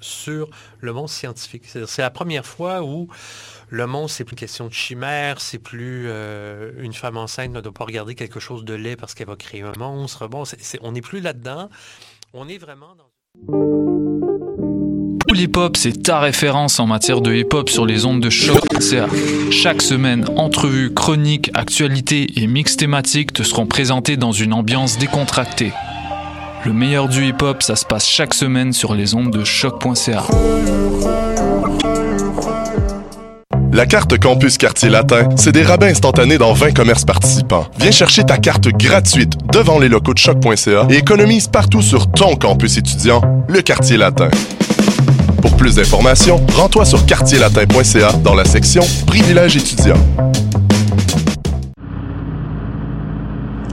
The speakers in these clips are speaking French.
sur le monde scientifique. C'est la première fois où le monde, c'est plus une question de chimère, c'est plus euh, une femme enceinte ne doit pas regarder quelque chose de laid parce qu'elle va créer un monstre. Bon, on n'est plus là-dedans. On est vraiment dans... Cool Hip Hop, c'est ta référence en matière de hip hop sur les ondes de choc. Chaque semaine, entrevues, chroniques, actualités et mix thématiques te seront présentés dans une ambiance décontractée. Le meilleur du hip hop, ça se passe chaque semaine sur les ondes de choc.ca. La carte Campus Quartier Latin, c'est des rabais instantanés dans 20 commerces participants. Viens chercher ta carte gratuite devant les locaux de choc.ca et économise partout sur ton campus étudiant, le Quartier Latin. Pour plus d'informations, rends-toi sur quartierlatin.ca dans la section Privilèges étudiants.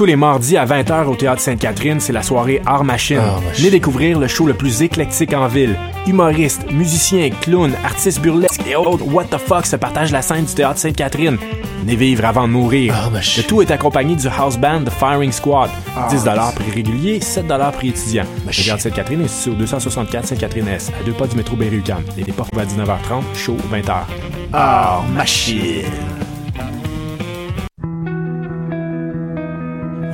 Tous les mardis à 20h au Théâtre Sainte-Catherine, c'est la soirée Art Machine. Venez découvrir le show le plus éclectique en ville. Humoristes, musiciens, clowns, artistes burlesques et autres what the fuck se partagent la scène du Théâtre Sainte-Catherine. Venez vivre avant de mourir. le tout est accompagné du house band The Firing Squad. 10 prix régulier, 7 prix étudiant. Le Théâtre Sainte-Catherine est situé au 264 Sainte-Catherine-S, à deux pas du métro Berry-UQAM. Les portes à 19h30, show 20h. Art Machine.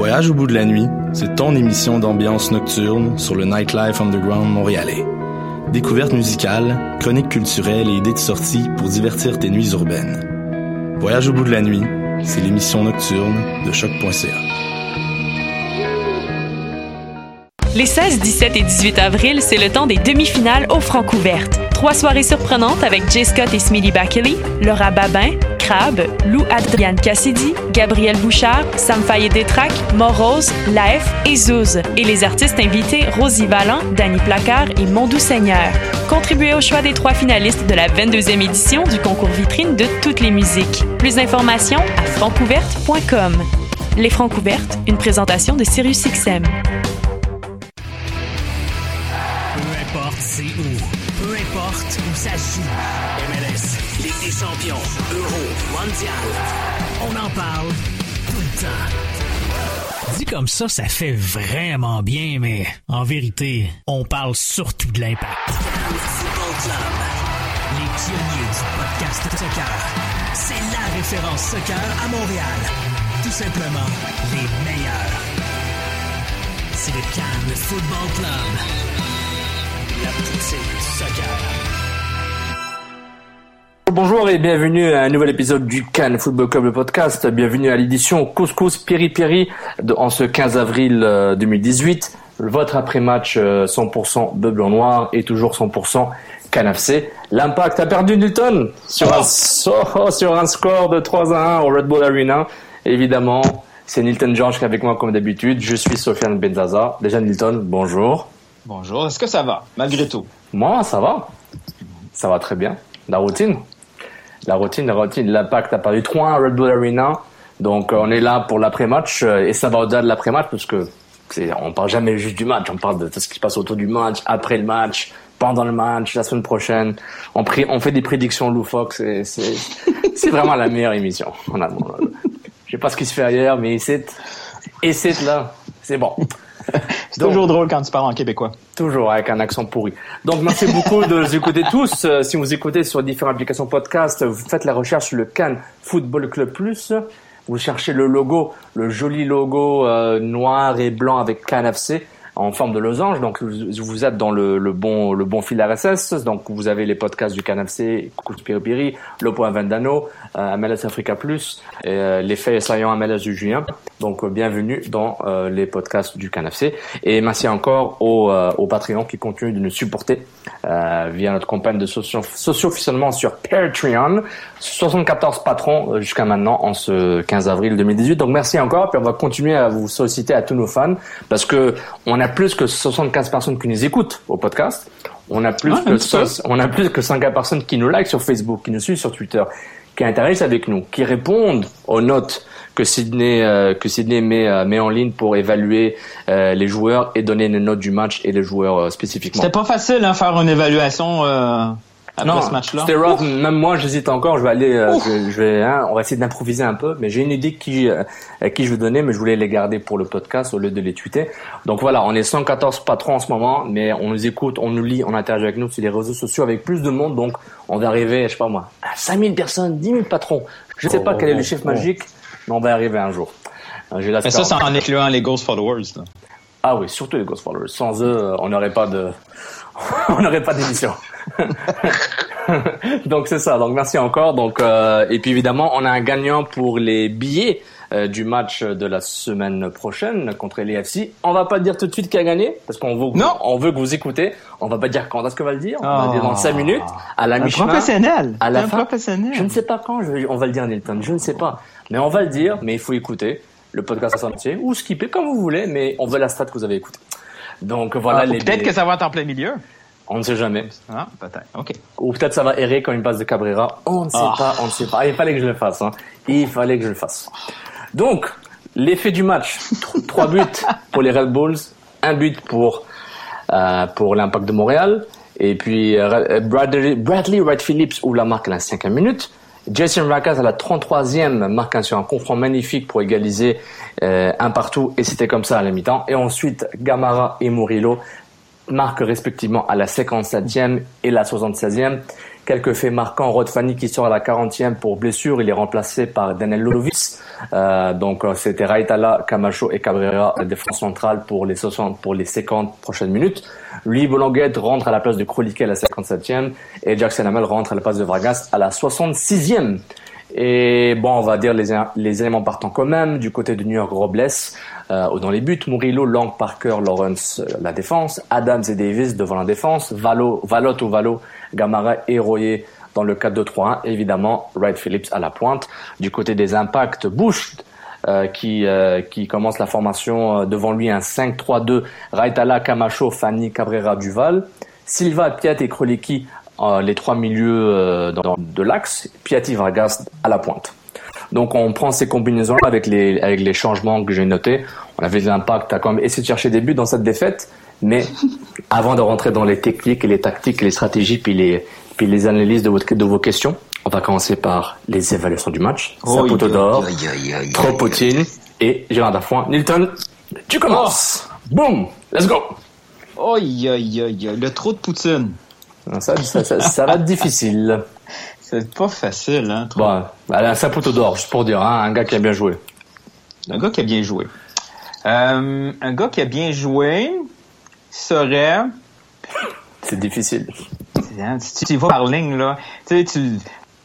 Voyage au bout de la nuit, c'est ton émission d'ambiance nocturne sur le Nightlife Underground montréalais. Découvertes musicales, chroniques culturelles et idées de sortie pour divertir tes nuits urbaines. Voyage au bout de la nuit, c'est l'émission nocturne de choc.ca. Les 16, 17 et 18 avril, c'est le temps des demi-finales aux Francouvertes. Trois soirées surprenantes avec Jay Scott et Smitty Bakley, Laura Babin, Lou Adrienne Cassidy, Gabriel Bouchard, Sam Fayet Détrac, Morose, Laef et Zouz. Et les artistes invités Rosie Vallant, Danny Placard et Mondou Seigneur. Contribuez au choix des trois finalistes de la 22e édition du concours vitrine de toutes les musiques. Plus d'informations à francouverte.com. Les Francouvertes, une présentation de SiriusXM. ça MLS, Ligue des champions, Euro, Mondial. On en parle tout le temps. Dit comme ça, ça fait vraiment bien, mais en vérité, on parle surtout de l'impact. Les pionniers du podcast soccer. C'est la référence soccer à Montréal. Tout simplement, les meilleurs. C'est le Cannes Football Club. Bonjour et bienvenue à un nouvel épisode du Cannes Football Club podcast. Bienvenue à l'édition Couscous Piri Piri en ce 15 avril 2018. Euh, Votre après-match 100% euh, de blanc noir et toujours 100% Cannes FC. L'impact a perdu Newton sur un, sur un score de 3 à 1 au Red Bull Arena. Évidemment, c'est Nilton George qui est avec moi comme d'habitude. Je suis Sofiane Benzaza. Déjà Nilton, bonjour. Bonjour, est-ce que ça va malgré tout? Moi, ça va. Ça va très bien. La routine la routine, la routine. L'impact a perdu 3 à Red Bull Arena. Donc euh, on est là pour l'après-match euh, et ça va au-delà de l'après-match parce que on parle jamais juste du match, on parle de tout ce qui se passe autour du match, après le match, pendant le match, la semaine prochaine. On, fait des prédictions loufoques, c'est, vraiment la meilleure émission. Je sais pas ce qui se fait ailleurs, mais et c'est là, c'est bon. C'est toujours drôle quand tu parles en québécois. Toujours avec un accent pourri. Donc merci beaucoup de nous écouter tous. Euh, si vous écoutez sur différentes applications podcast, vous faites la recherche sur le Cannes Football Club Plus. Vous cherchez le logo, le joli logo euh, noir et blanc avec Cannes FC en forme de losange. Donc vous êtes dans le, le bon le bon fil RSS. Donc vous avez les podcasts du CanFC, Coucou Piri Le Point Vendano, euh, MLS Africa Plus, euh, les faits saillants MLS du juin. Donc euh, bienvenue dans euh, les podcasts du CanFC. Et merci encore aux, aux Patreons qui continuent de nous supporter via notre campagne de socio-officiellement sur Patreon. 74 patrons jusqu'à maintenant en ce 15 avril 2018. Donc merci encore. Puis on va continuer à vous solliciter à tous nos fans parce que on a a plus que 75 personnes qui nous écoutent au podcast. On a plus que on a plus que 50 personnes qui nous like sur Facebook, qui nous suivent sur Twitter, qui interagissent avec nous, qui répondent aux notes que Sydney euh, que Sydney met euh, met en ligne pour évaluer euh, les joueurs et donner une note du match et les joueurs spécifiquement. C'était pas facile hein, faire une évaluation après non, ce match-là? C'était rough. Même moi, j'hésite encore. Je vais aller, euh, je, vais- je vais, hein, on va essayer d'improviser un peu. Mais j'ai une idée qui, euh, à qui je vais donner, mais je voulais les garder pour le podcast au lieu de les tweeter. Donc voilà, on est 114 patrons en ce moment, mais on nous écoute, on nous lit, on interagit avec nous sur les réseaux sociaux avec plus de monde. Donc on va arriver, je sais pas moi, à 5000 personnes, 10 000 patrons. Je ne sais pas quel est le chiffre magique, mais on va y arriver un jour. Euh, J'ai Mais ça, c'est en incluant les Ghost Followers. Là. Ah oui, surtout les Ghost Followers. Sans eux, on n'aurait pas de, on n'aurait pas d'émission. Donc c'est ça. Donc merci encore. Donc euh, et puis évidemment, on a un gagnant pour les billets euh, du match de la semaine prochaine contre les FC. On va pas dire tout de suite qui a gagné parce qu'on veut, on veut que vous écoutez. On va pas dire quand est-ce que va le dire? On va Oh. dire dans cinq minutes à la mi-chemin. professionnel. À la Un fin. professionnel. Je ne sais pas quand. je on va le dire Nilton. Je ne sais pas. Mais on va le dire. Mais il faut écouter le podcast en entier ou skipper comme vous voulez. Mais on veut la strat que vous avez écoutée. Donc voilà Ah, les. peut-être que ça va être en plein milieu. On ne sait jamais. Ah, peut-être. OK. Ou peut-être ça va errer comme une passe de Cabrera. On ne sait Ah. pas, on ne sait pas. Il fallait que je le fasse. Hein. Il fallait que je le fasse. Donc, l'effet du match. Tr- Trois buts pour les Red Bulls, un but pour euh, pour l'Impact de Montréal. Et puis euh, Bradley, Bradley Wright Phillips ou la marque à la cinquième minute. Jason Rakas à la 33e marque un- sur un confront magnifique pour égaliser euh, un partout et c'était comme ça à la mi-temps. Et ensuite Gamara et Murillo marquent respectivement à la 57e et la 76e. Quelques faits marquants, Rod Fanny qui sort à la 40e pour blessure, il est remplacé par Daniel Lolovic. Euh, donc euh, c'était Raitala, Camacho et Cabrera, la défense centrale pour les 60, pour les 50 prochaines minutes. Louis Bolonguette rentre à la place de Kroliké à la 57e et Jackson Hamel rentre à la place de Vargas à la 66e. Et bon, on va dire les, les éléments partants quand même. Du côté de New York, Robles euh, dans les buts, Murillo, Lang, Parker, Lawrence, euh, la défense, Adams et Davis devant la défense, Valo, Valot ou Valo, Gamara et Royer dans le 4-2-3-1. Évidemment, Wright Phillips à la pointe. Du côté des impacts, Bush euh, qui, euh, qui commence la formation euh, devant lui un 5-3-2, Raitala, Camacho, Fanny, Cabrera, Duval, Silva, Piat et Kroliki euh, les trois milieux dans- de l'axe, Piatti, Vargas à la pointe. Donc on prend ces combinaisons avec les avec les changements que j'ai notés. On avait de l'impact à quand même essayer de chercher des buts dans cette défaite, mais avant de rentrer dans les techniques et les tactiques les stratégies puis les puis les analyses de votre de vos questions, on va commencer par les évaluations du match. Oh, Saputo d'or, trop Poutine et Gérard Darfoin. Nilton, tu commences. Boum, let's go. Aïe, aïe, aïe. Le trop de Poutine. Ça, ça, ça, ça va être difficile. C'est pas facile, hein. Bon, allez, un Saputo d'or, juste pour dire, hein, un gars qui a bien joué. Un gars qui a bien joué. Euh, un gars qui a bien joué serait... C'est difficile. Hein, si tu y vas par ligne, là, tu sais, tu...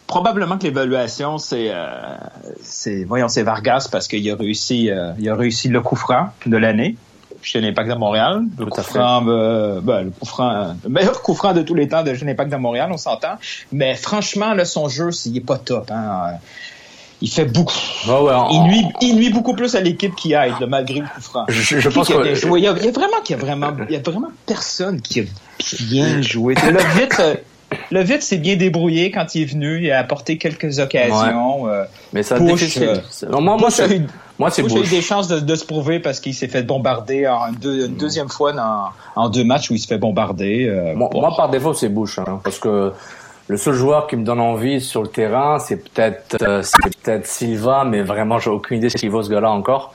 Probablement que l'évaluation, c'est, euh, c'est, voyons, c'est Vargas parce qu'il a réussi, euh, il a réussi le coup franc de l'année chez l'Impact de Montréal. Le coup franc, euh, ben, le coup franc, le meilleur coup franc de tous les temps de chez l'Impact de Montréal, on s'entend. Mais franchement, là, son jeu, il est pas top, hein. Il fait beaucoup. il, nuit, il nuit beaucoup plus à l'équipe qui aide, là, malgré le coup franc. Je- pense qui a que- bien joué? Il y a, il y a vraiment, qu'il y a vraiment, il y a vraiment personne qui a bien joué. Le vite, euh, le vite s'est bien débrouillé quand il est venu. Il a apporté quelques occasions. euh, Mais ça difficile. euh, moi, moi, moi, c'est Bush a eu des chances de, de se prouver parce qu'il s'est fait bombarder en deux- une deuxième fois dans, en deux matchs où il se fait bombarder. euh, Moi, par défaut, c'est Bush, hein, parce que le seul joueur qui me donne envie sur le terrain, c'est peut-être euh, peut-être Silva, mais vraiment, j'ai aucune idée s'il vaut ce gars-là encore.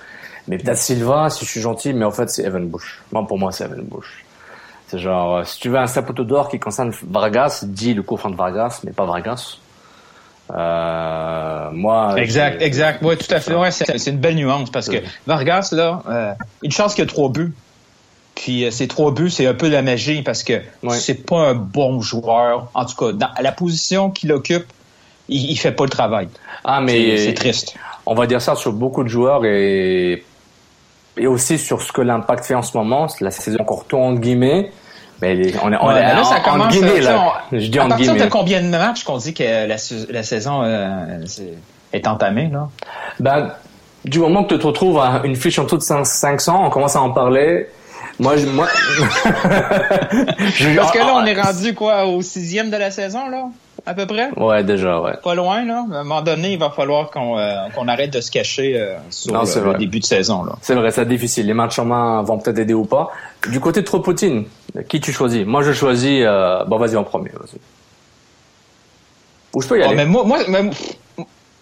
Mais peut-être Silva, si je suis gentil, mais en fait, c'est Evan Bush. Moi, pour moi, c'est Evan Bush. C'est genre, euh, si tu veux un Saputo d'or qui concerne Vargas, dis le coup de Vargas, mais pas Vargas. Euh, moi, Exact, exact. Oui, tout à fait. Ouais, c'est une belle nuance parce que Vargas, là, euh, une chance qu'il y a trois buts. Puis euh, ces trois buts, c'est un peu la magie parce que c'est pas un bon joueur. En tout cas, dans la position qu'il occupe, il, il fait pas le travail. Ah, mais C'est- triste. On va dire ça sur beaucoup de joueurs et et aussi sur ce que l'impact fait en ce moment. La saison encore tout entre guillemets, mais les- on est, on Ouais, est mais là, ça en- commence. guillemets, euh, là. sais, Je dis on- à partir de combien de matchs qu'on dit que la, saison euh, est entamée, là? Ben, du moment que tu te retrouves à une fiche en dessous de 5- 500, on commence à en parler. Moi, je, moi, je- Parce que là, on est rendu quoi au sixième de la saison, là? À peu près? Ouais, déjà, ouais. Pas loin, là. À un moment donné, il va falloir qu'on euh, qu'on arrête de se cacher euh, sur Non, le, début de saison, là. C'est vrai, c'est difficile. Les matchs en main vont peut-être aider ou pas. Du côté de Tropoutine, qui tu choisis? Moi, je choisis. Euh... Bon, vas-y en premier. Vas-y. Ou je peux y Ah, aller? mais moi, moi, moi,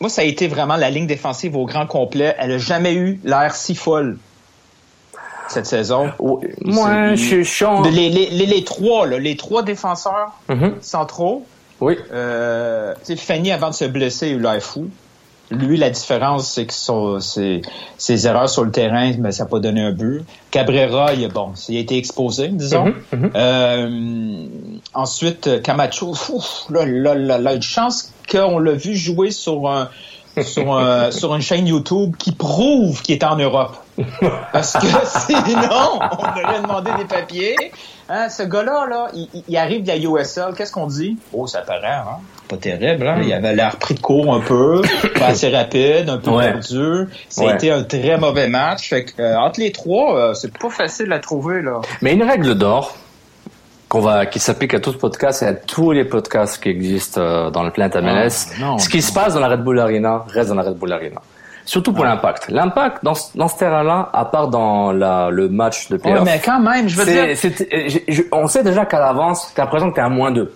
moi, ça a été vraiment la ligne défensive au grand complet. Elle a jamais eu l'air si folle cette saison. Moi, je suis Les, les, les, les trois, là, les trois défenseurs Mhm. centraux. Oui. Euh, Fanny, avant de se blesser, a eu fou. Lui, la différence, c'est que son, ses, ses erreurs sur le terrain, ben, ça n'a pas donné un but. Cabrera, il, a- bon, il a été exposé, disons. Mhm, mhm. Euh, ensuite, Camacho, ouf, là, là, là, là, une chance qu'on l'a vu jouer sur un, sur, un- sur une chaîne YouTube qui prouve qu'il est en Europe. Parce que sinon, on aurait demandé des papiers. Hein, ce gars-là, là, il, il- il arrive de la USL. Qu'est-ce qu'on dit? Oh, ça paraît, hein? Pas terrible, hein? Il avait l'air pris de court un peu, pas assez rapide, un peu Ouais. perdu. Ça a été un très mauvais match. Fait que, euh, entre les trois, euh, c'est pas facile à trouver, là. Mais une règle d'or qu'on va, qui s'applique à tout podcast et à tous les podcasts qui existent euh, dans le planète MLS. Ah, non, ce qui se passe dans la Red Bull Arena reste dans la Red Bull Arena. Surtout Ah. pour l'impact. L'impact dans, ce- dans ce terrain-là, à part dans la, le match de Ouais, playoff. mais quand même, je veux dire. c'est- euh, je- je- on sait déjà qu'à l'avance, qu'à présent, t'es à moins 2.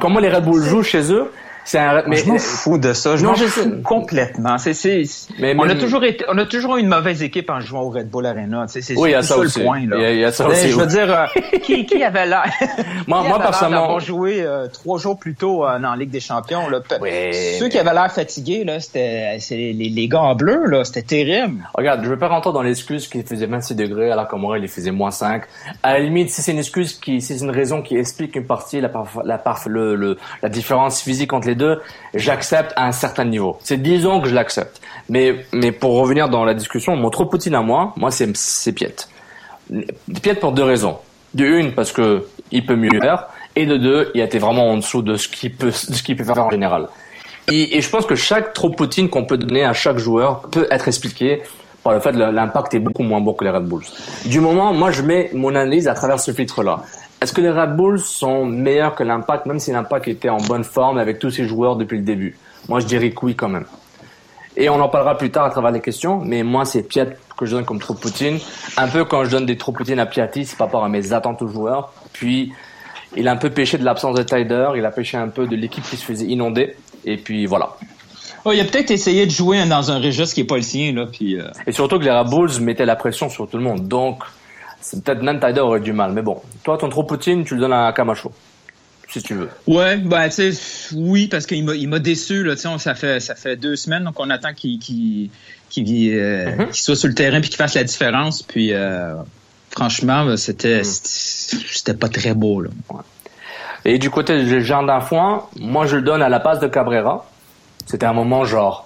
Comment les Red Bull jouent chez eux, c'est un, Mais je m'en fous de ça. Je Non, m'en je fous sais. complètement. C'est, c'est, Mais on a toujours été, on a toujours eu une mauvaise équipe en jouant au Red Bull Arena. Sais, C'est Oui, il y a surtout ça ça, aussi. le point. Là. Il y a- il y a ça Mais aussi, Je veux oui. dire, euh, qui, qui avait l'air, Moi- qui moi, personnellement- joué euh, trois jours plus tôt euh, dans la Ligue des Champions. Là. Oui, Ceux qui avaient l'air fatigués, là, c'était c'est les, les gars en bleu. Là, c'était terrible. Regarde, je vais pas rentrer dans l'excuse qu'il faisait 26 degrés alors qu'à Montréal il faisait moins 5. À la limite, si c'est une excuse qui, si c'est une raison qui explique une partie, la, parf- la, parf- le, le- la différence physique entre les deux, j'accepte à un certain niveau. C'est disons que je l'accepte. Mais, mais pour revenir dans la discussion, mon trop petit à moi, moi c'est, c'est Piette. Piette pour deux raisons. De une, parce que il peut mieux faire. Et de deux, il été vraiment en dessous de ce qu'il peut, ce qu'il peut faire en général. Et, et je pense que chaque trop poutine qu'on peut donner à chaque joueur peut être expliqué par le fait que l'impact est beaucoup moins bon que les Red Bulls. Du moment, moi, je mets mon analyse à travers ce filtre-là. Est-ce que les Red Bulls sont meilleurs que l'impact, même si l'impact était en bonne forme avec tous ses joueurs depuis le début? Moi, je dirais que oui quand même. Et on en parlera plus tard à travers les questions, mais moi, c'est Piat que je donne comme trop poutine. Un peu quand je donne des trop poutines à Piatti, c'est par rapport à mes attentes aux joueurs. Puis, il a un peu pêché de l'absence de Tyder, il a pêché un peu de l'équipe qui se faisait inonder. Et puis, voilà. Oh, il a peut-être essayé de jouer dans un registre qui est pas le sien. Là, puis, euh, Et surtout que les Red Bulls mettaient la pression sur tout le monde. Donc, c'est peut-être même Tyder aurait du mal. Mais bon, toi, ton trop poutine, tu le donnes à Camacho. Si tu veux. Ouais, ben tu sais, oui, parce qu'il m'a, il m'a déçu là. Tu sais, ça fait, ça fait deux semaines, donc on attend qu'il, qu'il, qu'il, euh, Mm-hmm. qu'il soit sur le terrain puis qu'il fasse la différence. Puis euh, franchement, ben, Mm. c'était, c'était, c'était pas très beau là. Et du côté du jardin foin, moi, je le donne à la passe de Cabrera. C'était un moment genre.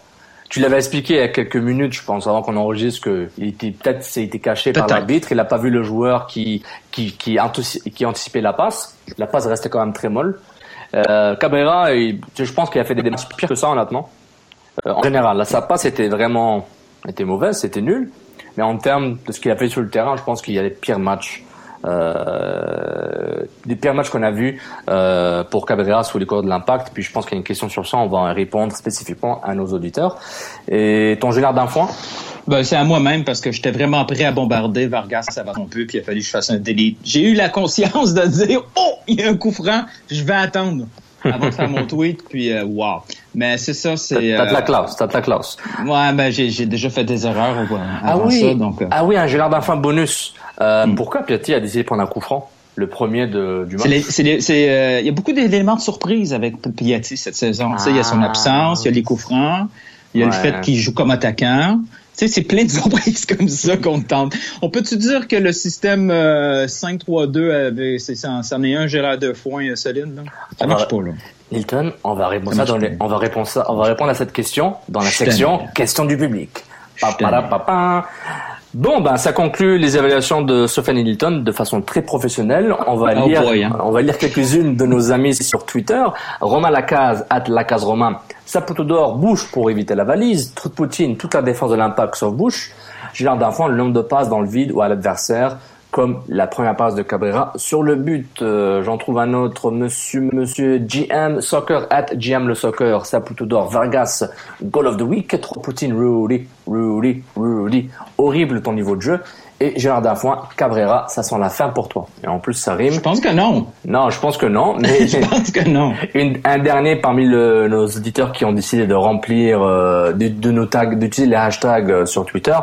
Tu l'avais expliqué il y a quelques minutes, je pense, avant qu'on enregistre, que il était peut-être été caché par l'arbitre. Il n'a pas vu le joueur qui qui qui, qui anticipait la passe. La passe restait quand même très molle. Euh, Cabrera, il- je pense qu'il a fait des démarches pires que ça, honnêtement. Euh, en général, là, sa passe était vraiment était mauvaise, c'était nul. Mais en termes de ce qu'il a fait sur le terrain, je pense qu'il y a les pires matchs, euh, des pires matchs qu'on a vus euh, pour Cabrera sous les cours de l'impact. Puis je pense qu'il y a une question sur ça, on va en répondre spécifiquement à nos auditeurs. Et ton général d'un Ben, c'est à moi-même parce que j'étais vraiment prêt à bombarder Vargas ça va peu puis il a fallu que je fasse un delete. J'ai eu la conscience de dire oh il y a un coup franc, je vais attendre avant de faire mon tweet puis euh, wow. Mais c'est ça, c'est. T'as de la euh, classe, t'as de la classe. Ouais, ben j'ai, j'ai déjà fait des erreurs euh, Ah avant oui, ça, donc. euh, ah oui, un d'un foin bonus. Euh, Pourquoi Piatti a décidé de prendre un coup franc, le premier de, du match? C'est les- c'est les- c'est, euh, il y a beaucoup d'éléments de surprise avec Piatti cette saison. Tu sais, il y a son Ah. absence, il y a les coups francs, il y a le fait qu'il joue comme attaquant. Tu sais, c'est plein de surprises comme ça qu'on tente. On peut-tu dire que le système euh, 5-3-2 avait, c'est, c'en, est un Gérard de foin euh, solide, là? Ça On marche pas, là. Hilton, on va répondre Ça ça dans marche les- on va répondre ça, on va répondre à cette question dans la section questions du public. Bon, ben, ça conclut les évaluations de Sophie Hilton de façon très professionnelle. On va Oh lire, boy, hein. on va lire quelques-unes de nos amis sur Twitter. Romain Lacaze, at Lacaze Romain. Saputo d'or, bouche pour éviter la valise. Trou de Poutine, toute la défense de l'impact sauf bouche. Gilard d'enfant, le nombre de passes dans le vide ou à l'adversaire, comme la première passe de Cabrera sur le but. Euh, J'en trouve un autre, monsieur, monsieur GM Soccer at GM le Soccer, Saputo d'or, Vargas, Goal of the Week, Trop Poutine, Rudy, Rudy, Rudy. Horrible ton niveau de jeu. et Gérard Dafoin, Cabrera, ça sent la fin pour toi. Et en plus, ça rime. Je pense que non. Non, je pense que non. Mais je pense que non. un dernier parmi le, nos auditeurs qui ont décidé de remplir, euh, de, de, nos tags, d'utiliser les hashtags euh, sur Twitter.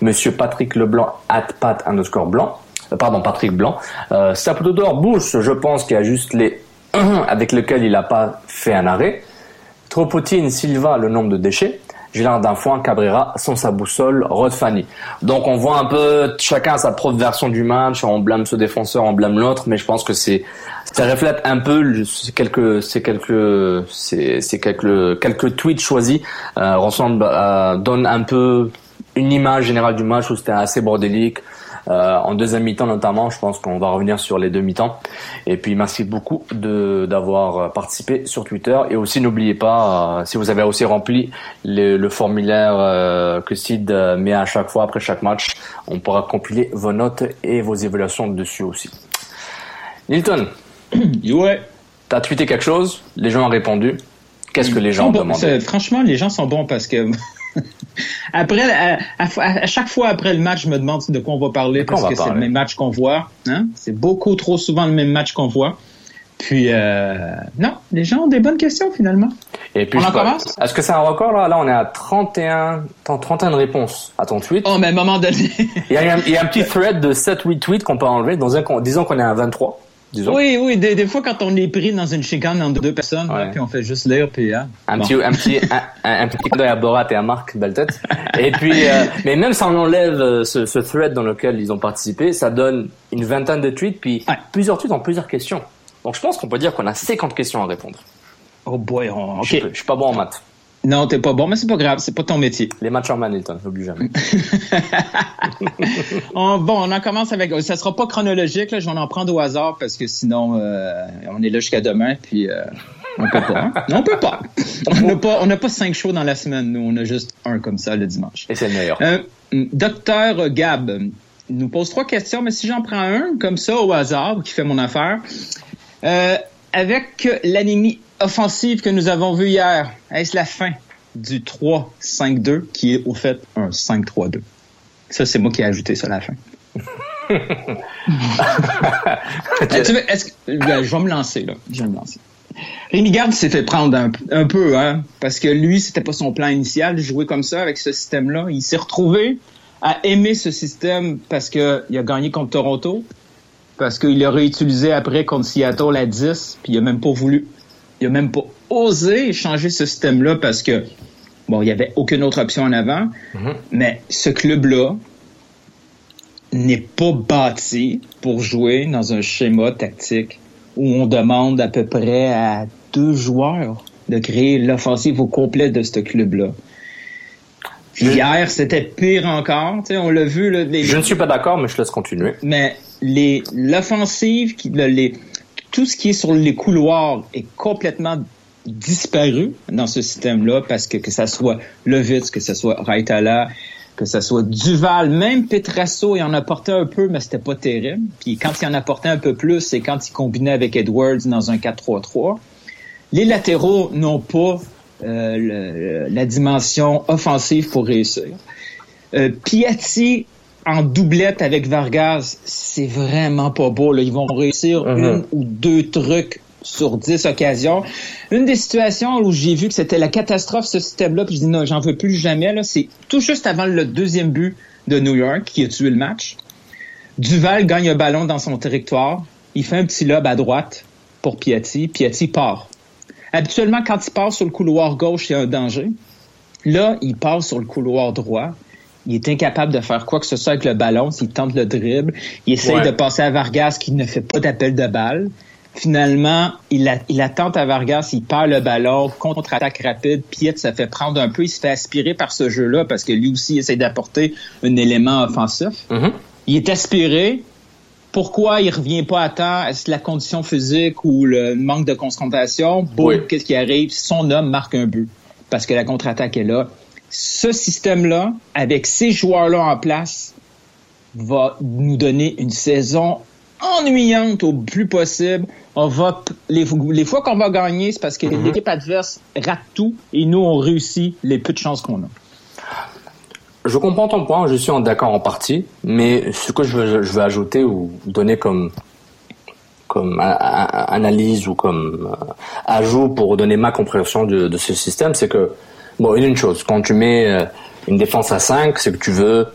Monsieur Patrick Leblanc, at pat underscore blanc. Euh, pardon, Patrick Blanc. Euh, Sapododor Bush, je pense qu'il y a juste les avec lesquels il n'a pas fait un arrêt. Tropotine, Silva, le nombre de déchets. Gérard Danfoin, Cabrera, sans sa boussole, Rod Fanny. Donc on voit un peu chacun sa propre version du match, on blâme ce défenseur, on blâme l'autre, mais je pense que c'est ça reflète un peu quelques c'est quelques c'est c'est quelques quelques tweets choisis euh, donne un peu une image générale du match où c'était assez bordélique euh, en deuxième mi-temps notamment. Je pense qu'on va revenir sur les deux mi-temps. Et puis merci beaucoup de d'avoir participé sur Twitter. Et aussi n'oubliez pas, euh, si vous avez aussi rempli le, le formulaire euh, que Sid met à chaque fois après chaque match, on pourra compiler vos notes et vos évaluations dessus aussi. Nilton, ouais. t'as tweeté quelque chose, les gens ont répondu. Qu'est-ce que les gens bon, demandaient Franchement, les gens sont bons parce que après, à, à, chaque fois après le match, je me demande de quoi on va parler parce que c'est le même match qu'on voit. Hein? C'est beaucoup trop souvent le même match qu'on voit. Puis, euh, non, les gens ont des bonnes questions finalement. Et puis, on en commence? Est-ce que c'est un record là? Là, on est à 31, 31 réponses à ton tweet. Oh, mais à un moment donné. il, y a un, il y a un petit thread de 7-8 tweets qu'on peut enlever. Dans un, disons qu'on est à 23. Oui, oui, des, des, fois quand on est pris dans une chicane entre deux personnes, ouais. puis on fait juste lire, puis hein, un, petit, un petit, un, un, petit coup d'œil à Borat et à Marc, tête. Et puis, euh, mais même si on enlève euh, ce, ce, thread dans lequel ils ont participé, ça donne une vingtaine de tweets, puis ouais. plusieurs tweets ont plusieurs questions. Donc je pense qu'on peut dire qu'on a 50 questions à répondre. Oh boy, on... okay. je, je suis pas bon en maths. Non, t'es pas bon, mais c'est pas grave, c'est pas ton métier. Les matchs en Manhattan, n'oublie jamais. on, bon, on en commence avec. Ça sera pas chronologique, là, je vais en prendre au hasard parce que sinon, euh, on est là jusqu'à demain, puis euh, on peut pas. Hein? Non, on peut pas. On n'a pas, on pas cinq shows dans la semaine, nous, on a juste un comme ça le dimanche. Et c'est le meilleur. Euh, Docteur Gab nous pose trois questions, mais si j'en prends un comme ça au hasard, qui fait mon affaire, avec l'anémie offensive que nous avons vue hier, est-ce la fin du 3-5-2 qui est au fait un 5-3-2? Ça, c'est moi qui ai ajouté ça à la fin. est-ce que, ben, je vais me lancer, là. Je vais me lancer. Rémi Garde s'est fait prendre un, un, peu, hein, parce que lui, c'était pas son plan initial de jouer comme ça avec ce système-là. Il s'est retrouvé à aimer ce système parce qu'il a gagné contre Toronto, parce qu'il l'a réutilisé après contre Seattle à 10, puis il a même pas voulu, il a même pas osé changer ce système-là parce que, bon, il y avait aucune autre option en avant, mm-hmm. mais ce club-là n'est pas bâti pour jouer dans un schéma tactique où on demande à peu près à deux joueurs de créer l'offensive au complet de ce club-là. Hier, c'était pire encore. on l'a vu. Là, les, je ne suis pas d'accord, mais je laisse continuer. Mais l'offensive, les, tout ce qui est sur les couloirs est complètement disparu dans ce système-là parce que que ça soit Levitz, que ce soit Raitala, que ce soit Duval, même Petrasso, il en apportait un peu, mais c'était pas terrible. Puis quand il en apportait un peu plus, c'est quand il combinait avec Edwards dans un 4-3-3. Les latéraux n'ont pas euh, la dimension offensive pour réussir. Euh, Piatti en doublette avec Vargas, c'est vraiment pas beau. Là. Ils vont réussir mm -hmm. une ou deux trucs sur dix occasions. Une des situations où j'ai vu que c'était la catastrophe, ce système-là, puis je dis non, j'en veux plus jamais, c'est tout juste avant le deuxième but de New York qui a tué le match. Duval gagne un ballon dans son territoire. Il fait un petit lob à droite pour Piatti. Piatti part. Habituellement, quand il part sur le couloir gauche, il y a un danger. Là, il part sur le couloir droit. Il est incapable de faire quoi que ce soit avec le ballon. S'il tente le dribble, il essaye Ouais. de passer à Vargas qui ne fait pas d'appel de balle. Finalement, il, a, il attente à Vargas, il perd le ballon, contre-attaque rapide, Piet ça fait prendre un peu, il se fait aspirer par ce jeu-là parce que lui aussi essaie d'apporter un élément offensif. Mhm. Il est aspiré. Pourquoi il revient pas à temps? Est-ce la condition physique ou le manque de concentration? Boum, Oui. qu'est-ce qui arrive? Son homme marque un but parce que la contre-attaque est là. Ce système-là, avec ces joueurs-là en place, va nous donner une saison ennuyante au plus possible. On va les, les fois qu'on va gagner, c'est parce que l'équipe adverse rate tout et nous on réussit les peu de chances qu'on a. je comprends ton point, je suis en d'accord en partie, mais ce que je veux, je veux ajouter ou donner comme comme analyse ou comme euh, ajout pour donner ma compréhension de, de ce système, c'est que bon, une chose, quand tu mets euh, une défense à 5, c'est que tu veux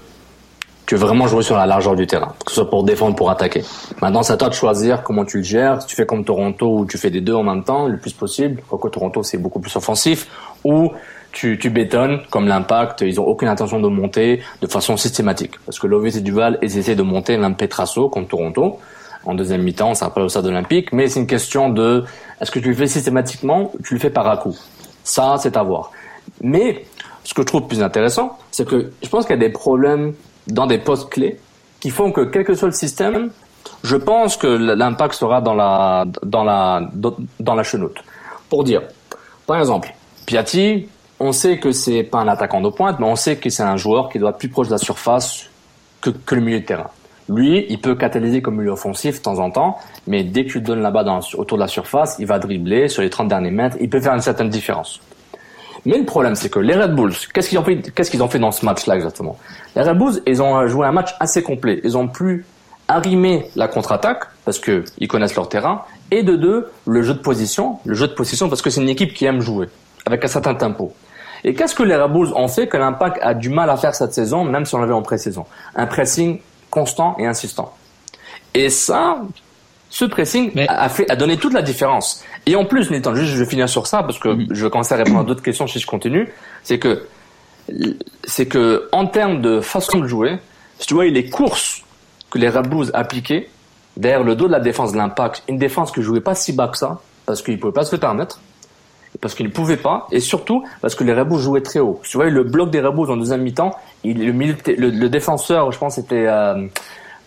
tu veux vraiment jouer sur la largeur du terrain, que ce soit pour défendre, pour attaquer. Maintenant, c'est à toi de choisir comment tu le gères. Si tu fais comme Toronto où tu fais des deux en même temps, le plus possible. Quoique Toronto, c'est beaucoup plus offensif. Ou tu, tu bétonnes, comme l'impact, ils ont aucune intention de monter de façon systématique. Parce que l'OVC Duval, ils essaient de monter l'impetrasso comme Toronto. En deuxième mi-temps, ça rappelle au stade olympique. Mais c'est une question de, est-ce que tu le fais systématiquement ou tu le fais par à coup? Ça, c'est à voir. Mais, ce que je trouve plus intéressant, c'est que je pense qu'il y a des problèmes dans des postes clés qui font que quel que soit le système, je pense que l'impact sera dans la dans la dans la chenoute. Pour dire, par exemple, Piatti, on sait que c'est pas un attaquant de pointe, mais on sait que c'est un joueur qui doit être plus proche de la surface que, que le milieu de terrain. Lui, il peut catalyser comme milieu offensif de temps en temps, mais dès que tu le donnes là-bas autour de la surface, il va dribbler sur les 30 derniers mètres, il peut faire une certaine différence. Mais le problème, c'est que les Red Bulls, qu'est-ce qu'ils ont fait, dans ce match-là exactement? Les Red Bulls, ils ont joué un match assez complet. Ils ont pu arrimer la contre-attaque parce que ils connaissent leur terrain, et de deux, le jeu de position, le jeu de position parce que c'est une équipe qui aime jouer avec un certain tempo. Et qu'est-ce que les Red Bulls ont fait que l'Impact a du mal à faire cette saison, même si on l'avait en pré-saison? Un pressing constant et insistant. Et ça, ce pressing a, fait, a donné toute la différence. Et en plus, Nathan, juste je vais finir sur ça parce que mm-hmm. je vais commencer à répondre à d'autres questions si je continue. C'est que, c'est que en termes de façon de jouer, si tu vois les courses que les Red Bulls appliquaient derrière le dos de la défense de l'Impact, une défense que jouait pas si bas que ça parce qu'ils pouvaient pas se le permettre, parce qu'ils ne pouvaient pas, et surtout parce que les Red Bulls jouaient très haut. Tu vois le bloc des Red Bulls en deuxième mi-temps, il, le, le, défenseur, je pense, c'était euh,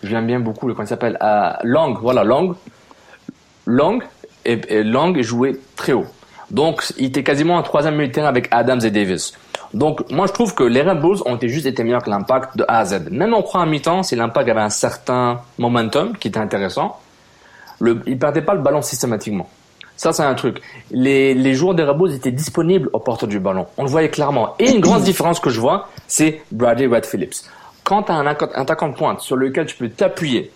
j'aime bien beaucoup, le comment il s'appelle euh, Long, voilà, Long. Long et, et Long jouait très haut. Donc, il était quasiment en troisième milieu terrain avec Adams et Davis. Donc, moi, je trouve que les Red ont été juste été meilleurs que l'impact de A à Z. Même en croit mi-temps, si l'impact avait un certain momentum qui était intéressant, le, il perdait pas le ballon systématiquement. Ça, c'est un truc. Les, les joueurs des Red Bulls étaient disponibles aux portes du ballon. On le voyait clairement. Et une grande différence que je vois, c'est Bradley Red Phillips quand tu as un attaquant de pointe sur lequel tu peux t'appuyer,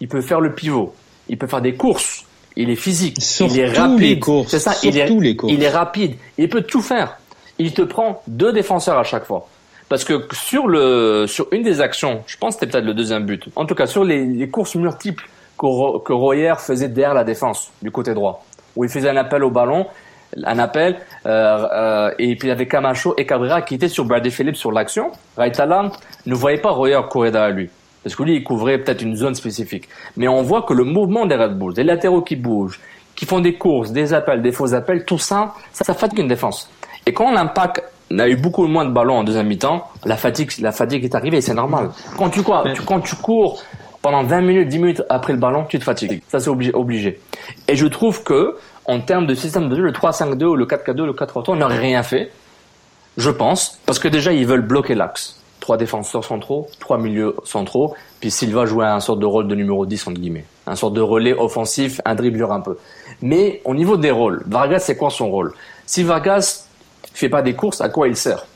il peut faire le pivot, il peut faire des courses, il est physique, il est rapide. C'est ça, il est, les il est rapide, il peut tout faire. Il te prend deux défenseurs à chaque fois. Parce que sur le sur une des actions, je pense que c'était peut-être le deuxième but. En tout cas, sur les, les courses multiples que, que Royer faisait derrière la défense du côté droit, où il faisait un appel au ballon un appel. Euh, euh, et puis il y avait Camacho et Cabrera qui étaient sur Bradley Phillips sur l'action. Raitala ne voyait pas Royer courir derrière lui. Parce que lui, il couvrait peut-être une zone spécifique. Mais on voit que le mouvement des Red Bulls, des latéraux qui bougent, qui font des courses, des appels, des faux appels, tout ça, ça, fatigue une défense. Et quand l'impact n'a eu beaucoup moins de ballons en deuxième mi-temps, la fatigue, la fatigue est arrivée, c'est normal. Quand tu, tu, quand tu cours pendant 20 minutes, 10 minutes après le ballon, tu te fatigues. Ça, c'est obligé. Et je trouve que en termes de système de jeu, le 3-5-2 ou le 4-4-2, le 4-3-3 n'aurait rien fait, je pense, parce que déjà ils veulent bloquer l'axe. Trois défenseurs centraux, trois milieux centraux, puis Silva jouer un sorte de rôle de numéro 10 entre guillemets, un sorte de relais offensif, un dribbleur un peu. Mais au niveau des rôles, Vargas c'est quoi son rôle? Si Vargas fait pas des courses, à quoi il sert?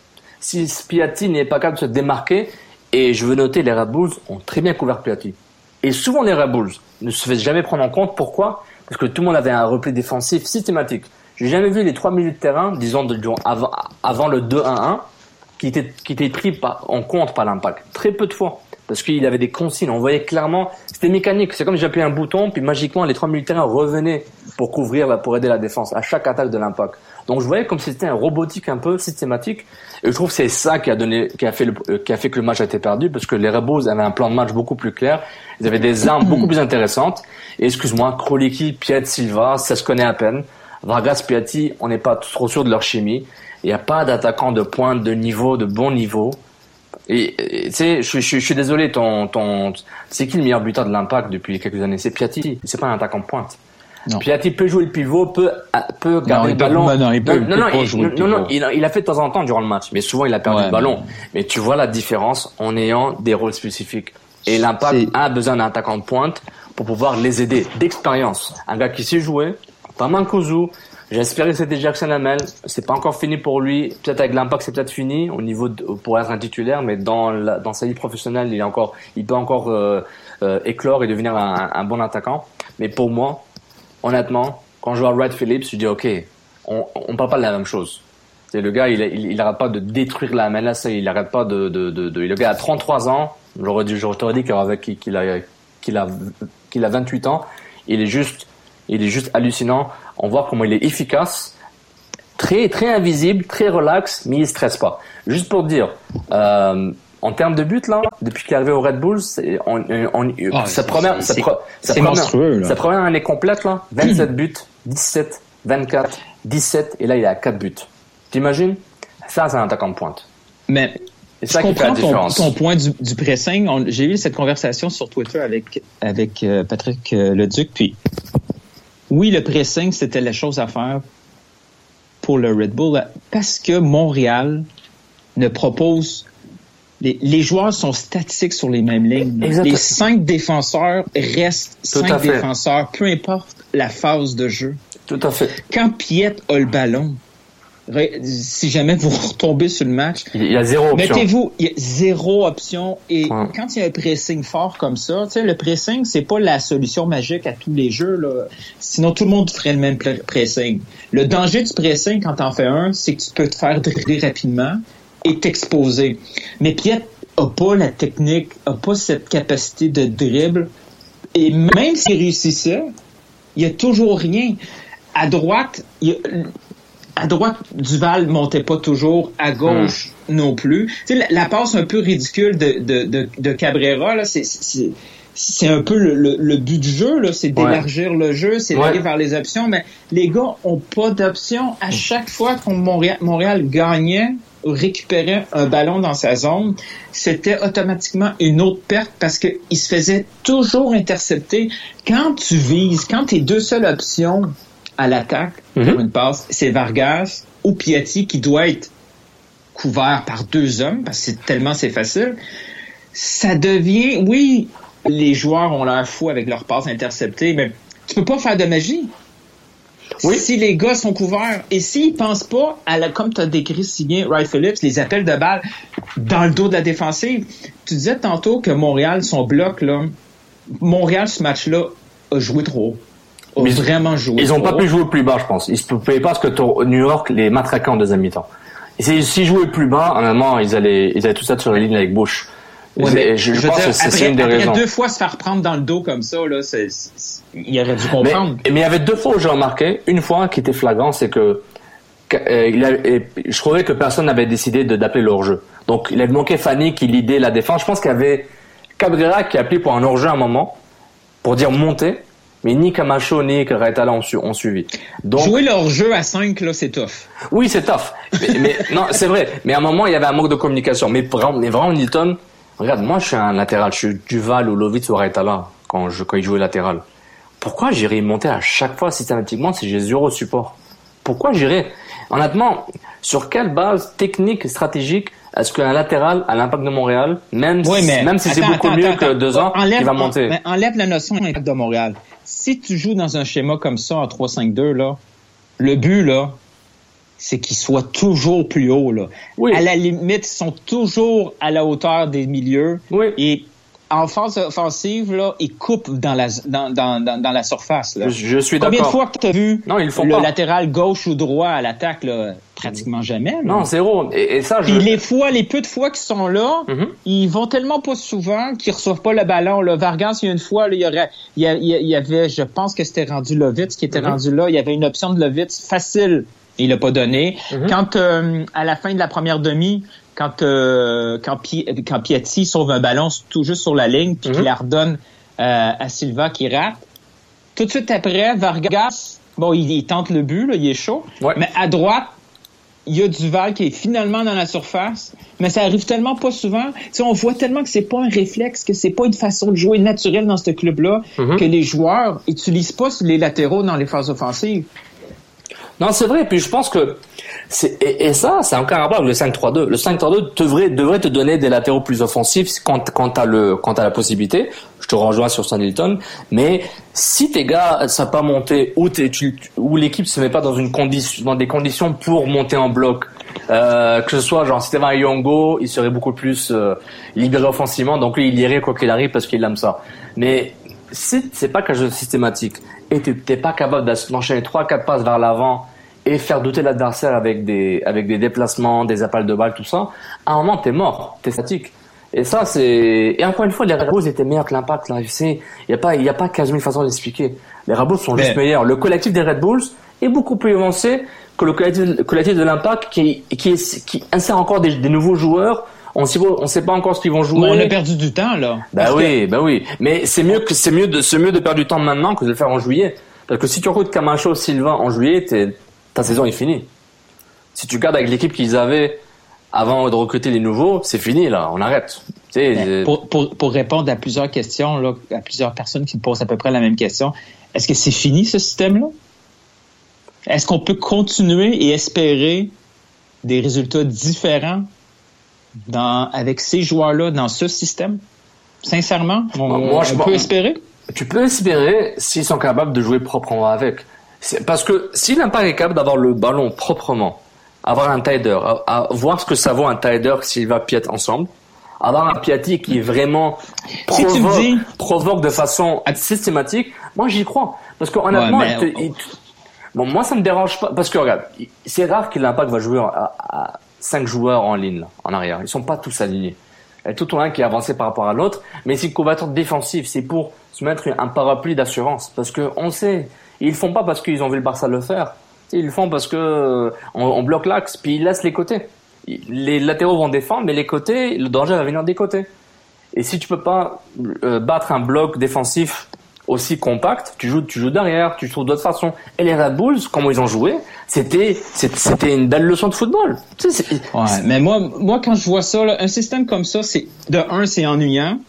Si Spiatti n'est pas capable de se démarquer, et je veux noter les Red Bulls ont très bien couvert Piatti. Et souvent les Red Bulls ne se fait jamais prendre en compte. Pourquoi? Parce que tout le monde avait un repli défensif systématique. J'ai jamais vu les trois minutes de terrain, disons avant, le 2-1-1, qui étaient qui était pris en compte par l'impact. Très peu de fois. Parce qu'il avait des consignes. On voyait clairement, c'était mécanique. C'est comme si j'appuyais un bouton, puis magiquement, les trois minutes de terrain revenaient pour couvrir, pour aider la défense à chaque attaque de l'impact. Donc je voyais comme si c'était un robotique un peu systématique. Et je trouve que c'est ça qui a donné, qui a fait le, euh, qui a fait que le match a été perdu, parce que les Rebels avaient un plan de match beaucoup plus clair. Ils avaient des armes beaucoup plus intéressantes. Excuse-moi, Kroliki, Piet, Silva, ça se connaît à peine. Vargas, Piatti, on n'est pas trop sûr de leur chimie. Il n'y a pas d'attaquant de pointe, de niveau, de bon niveau. Et tu sais, je, je, je, suis désolé, ton, ton, c'est qui le meilleur buteur de l'impact depuis quelques années? C'est Piatti. C'est pas un attaquant de pointe. Non. Piatti peut jouer le pivot, peut, peut garder le ballon. non, il peut, non, non, il, non, non, il, a fait de temps en temps durant le match, mais souvent il a perdu le ballon. Mais tu vois la différence en ayant des rôles spécifiques. Et l'impact a besoin d'un attaquant de pointe pour pouvoir les aider d'expérience. Un gars qui sait jouer, pas Mankozu, J'espérais que c'était Jackson Hamel. C'est pas encore fini pour lui. Peut-être avec l'impact, c'est peut-être fini au niveau de, pour être un titulaire, mais dans la, dans sa vie professionnelle, il est encore, il peut encore euh, euh, éclore et devenir un, un, bon attaquant. Mais pour moi, honnêtement, quand je vois Wright Phillips, je dis ok, on, on parle pas de la même chose. C'est le gars, il, il, il, arrête pas de détruire la MLS, il arrête pas de, de, de, de, le gars a 33 ans. J'aurais dit, j'aurais dit qu'il a, qu'il a, qu'il a 28 ans. Il est juste, il est juste hallucinant. On voit comment il est efficace, très très invisible, très relax, mais il stresse pas. Juste pour dire, euh, en termes de buts là, depuis qu'il est arrivé au Red Bulls, on, on, oh, sa première, sa, sa, première, sa première année complète là, 27 buts, 17, 24, 17, et là il est à 4 buts. T'imagines? Ça, c'est un attaquant de pointe. Mais je comprends ton, point du, du pressing. J'ai eu cette conversation sur Twitter avec avec euh, Patrick euh, Leduc. Puis oui, le pressing c'était la chose à faire pour le Red Bull parce que Montréal ne propose les, joueurs sont statiques sur les mêmes lignes. Les cinq défenseurs restent cinq défenseurs, peu importe la phase de jeu. Tout à fait. Quand Piet a le ballon, si jamais vous retombez sur le match, il y a zéro option. Mettez-vous, il y a zéro option. Et quand il y a un pressing fort comme ça, tu sais, le pressing, c'est pas la solution magique à tous les jeux. Là. Sinon, tout le monde ferait le même pressing. Le danger du pressing, quand t'en fais un, c'est que tu peux te faire dribbler rapidement et t'exposer. Mais Piet a pas la technique, a pas cette capacité de dribble. Et même s'il réussissait, il y a toujours rien. À droite, il y a, à droite, Duval montait pas toujours, à gauche hmm. non plus. Tu sais, la, passe un peu ridicule de, de, de, Cabrera, là, c'est, c'est, un peu le, but du jeu, là, c'est d'élargir le jeu, c'est d'aller vers les options, mais les gars ont pas d'options. À chaque fois qu'on Montréal, Montréal gagnait, récupérait un ballon dans sa zone, c'était automatiquement une autre perte parce qu'il se faisait toujours intercepter. Quand tu vises, quand tes deux seules options à l'attaque pour mhm. une passe, c'est Vargas ou Piatti qui doit être couvert par deux hommes parce que c'est tellement c'est facile. Ça devient, oui, les joueurs ont l'air fous avec leur passe interceptée, mais tu peux pas faire de magie. Oui. Si les gars sont couverts et s'ils pensent pas à la, comme tu as décrit si bien Wright Phillips, les appels de balle dans le dos de la défensive. Tu disais tantôt que Montréal, son bloc, là, Montréal, ce match-là, a joué trop haut ils, vraiment joué. Ils n'ont pas pu jouer plus bas, je pense. Ils ne pouvaient pas parce que New York les matraquait en deuxième mi-temps. S'ils jouaient plus bas, en moment, ils allaient, ils allaient tout ça sur la ligne avec Bush. je, je, pense que c'est une des raisons. deux fois se faire prendre dans le dos comme ça, là, c'est, il aurait dû comprendre. Mais, mais, il y avait deux fois où j'ai remarqué, une fois qui était flagrant, c'est que euh, il a, je trouvais que personne n'avait décidé d'appeler le hors-jeu. Donc il avait manqué Fanny qui lidait la défense. Je pense qu'il y avait Cabrera qui a appelé pour un hors-jeu à un moment pour dire monter mais ni Camacho ni Caretala ont, ont suivi. Donc, Jouer leur jeu à 5, là, c'est tough. Oui, c'est tough. mais, non, c'est vrai. Mais à un moment, il y avait un manque de communication. Mais vraiment, mais vraiment Nilton, regarde, moi, je suis un latéral. Je suis Duval ou Lovitz ou Caretala quand, je, quand ils jouaient latéral. Pourquoi j'irais monter à chaque fois systématiquement si j'ai zéro support? Pourquoi j'irais Honnêtement, sur quelle base technique, stratégique est-ce qu'un latéral à l'impact de Montréal, même, si, même si c'est beaucoup mieux que deux ans, il va monter? enlève la notion d'impact de Montréal si tu joues dans un schéma comme ça en 3-5-2, là, le but, là, c'est qu'ils soient toujours plus haut. Là. À la limite, ils sont toujours à la hauteur des milieux. Et en phase offensive, là, ils coupent dans la, dans, dans, dans, la surface. Là. Je, suis d'accord. Combien de fois que tu as vu le latéral gauche ou droit à l'attaque? Là? Pratiquement jamais. Non, zéro. Et, ça, je... Puis les fois, les peu de fois qu'ils sont là, mm-hmm. ils vont tellement pas souvent qu'ils reçoivent pas le ballon. Là. Vargas, il y a une fois, il, y aurait, il, y avait, je pense que c'était rendu Lovitz qui était mm-hmm. rendu là. Il y avait une option de Lovitz facile. Il l'a pas donné. Mm-hmm. Quand euh, à la fin de la première demi, quand euh, quand, quand Piatti sauve un ballon tout juste sur la ligne puis qu'il mhm. la redonne euh, à Silva qui rate. Tout de suite après, Vargas, bon, il, tente le but, là, il est chaud. Mais à droite, il y a Duval qui est finalement dans la surface, mais ça arrive tellement pas souvent. On voit tellement que c'est pas un réflexe, que c'est pas une façon de jouer naturelle dans ce club-là, mhm. que les joueurs utilisent pas les latéraux dans les phases offensives. Non, c'est vrai. Puis je pense que c'est et, ça, c'est encore rapport avec le 5-3-2. Le 5-3-2 devrait devrait te donner des latéraux plus offensifs quand quand t'as le quand t'as la possibilité. te rejoins sur Stan Hilton. Mais si tes gars savent pas monter ou, tu, ou l'équipe se met pas dans une condition, dans des conditions pour monter en bloc, euh, que ce soit genre un Yongo, il serait beaucoup plus euh, libéré offensivement, donc lui il irait quoi qu'il arrive parce qu'il aime ça. Mais si c'est pas qu'un jeu systématique et tu t'es pas capable d'enchaîner trois quatre passes vers l'avant et faire douter l'adversaire avec des avec des déplacements, des appels de balles, tout ça, à un moment t'es mort, t'es statique. Et ça c'est et encore une fois les Red Bulls étaient meilleurs que l'Impact là, il y a pas il y a pas 15 000 façons d'expliquer. Les Red Bulls sont juste meilleurs. Le collectif des Red Bulls est beaucoup plus avancé que le collectif, de l'Impact qui qui, qui insère encore des, des nouveaux joueurs on sait on sait pas encore ce qu'ils vont jouer. on a perdu du temps là. Bah oui, bah oui. Mais c'est mieux que c'est mieux de c'est mieux de perdre du temps maintenant que de le faire en juillet. Parce que si tu recrutes Camacho, Sylvain en juillet, ta saison est finie. Si tu gardes avec l'équipe qu'ils avaient avant de recruter les nouveaux, c'est fini là, on arrête. Pour, pour, pour, répondre à plusieurs questions, là, à plusieurs personnes qui me posent à peu près la même question, est-ce que c'est fini ce système-là? Est-ce qu'on peut continuer et espérer des résultats différents dans, avec ces joueurs-là dans ce système? Sincèrement, on, Moi, je, peut espérer? Tu peux espérer s'ils sont capables de jouer proprement avec. Parce que si l'impact est capable d'avoir le ballon proprement, avoir un tider, voir ce que ça vaut un tider s'il va piète ensemble, avoir un Piatti qui est vraiment provoque, provoque de façon systématique, moi j'y crois. Parce que honnêtement, bon, moi ça me dérange pas. Parce que regarde, c'est rare que l'impact va jouer à, cinq joueurs en ligne, en arrière. Ils sont pas tous alignés. Il y a tout un qui est avancé par rapport à l'autre, mais c'est combattant défensif. C'est pour se mettre un parapluie d'assurance. Parce que on sait, ils font pas parce qu'ils ont vu le Barça le faire. Ils le font parce que on, bloque l'axe, puis ils laissent les côtés. Les latéraux vont défendre, mais les côtés, le danger va venir des côtés. Et si tu peux pas euh, battre un bloc défensif aussi compact, tu joues, tu joues derrière, tu trouves d'autres façons. Et les Red Bulls, comment ils ont joué, c'était, c'était une belle leçon de football. ouais, mais moi, moi, quand je vois ça, là, un système comme ça, c'est, de un, c'est ennuyant,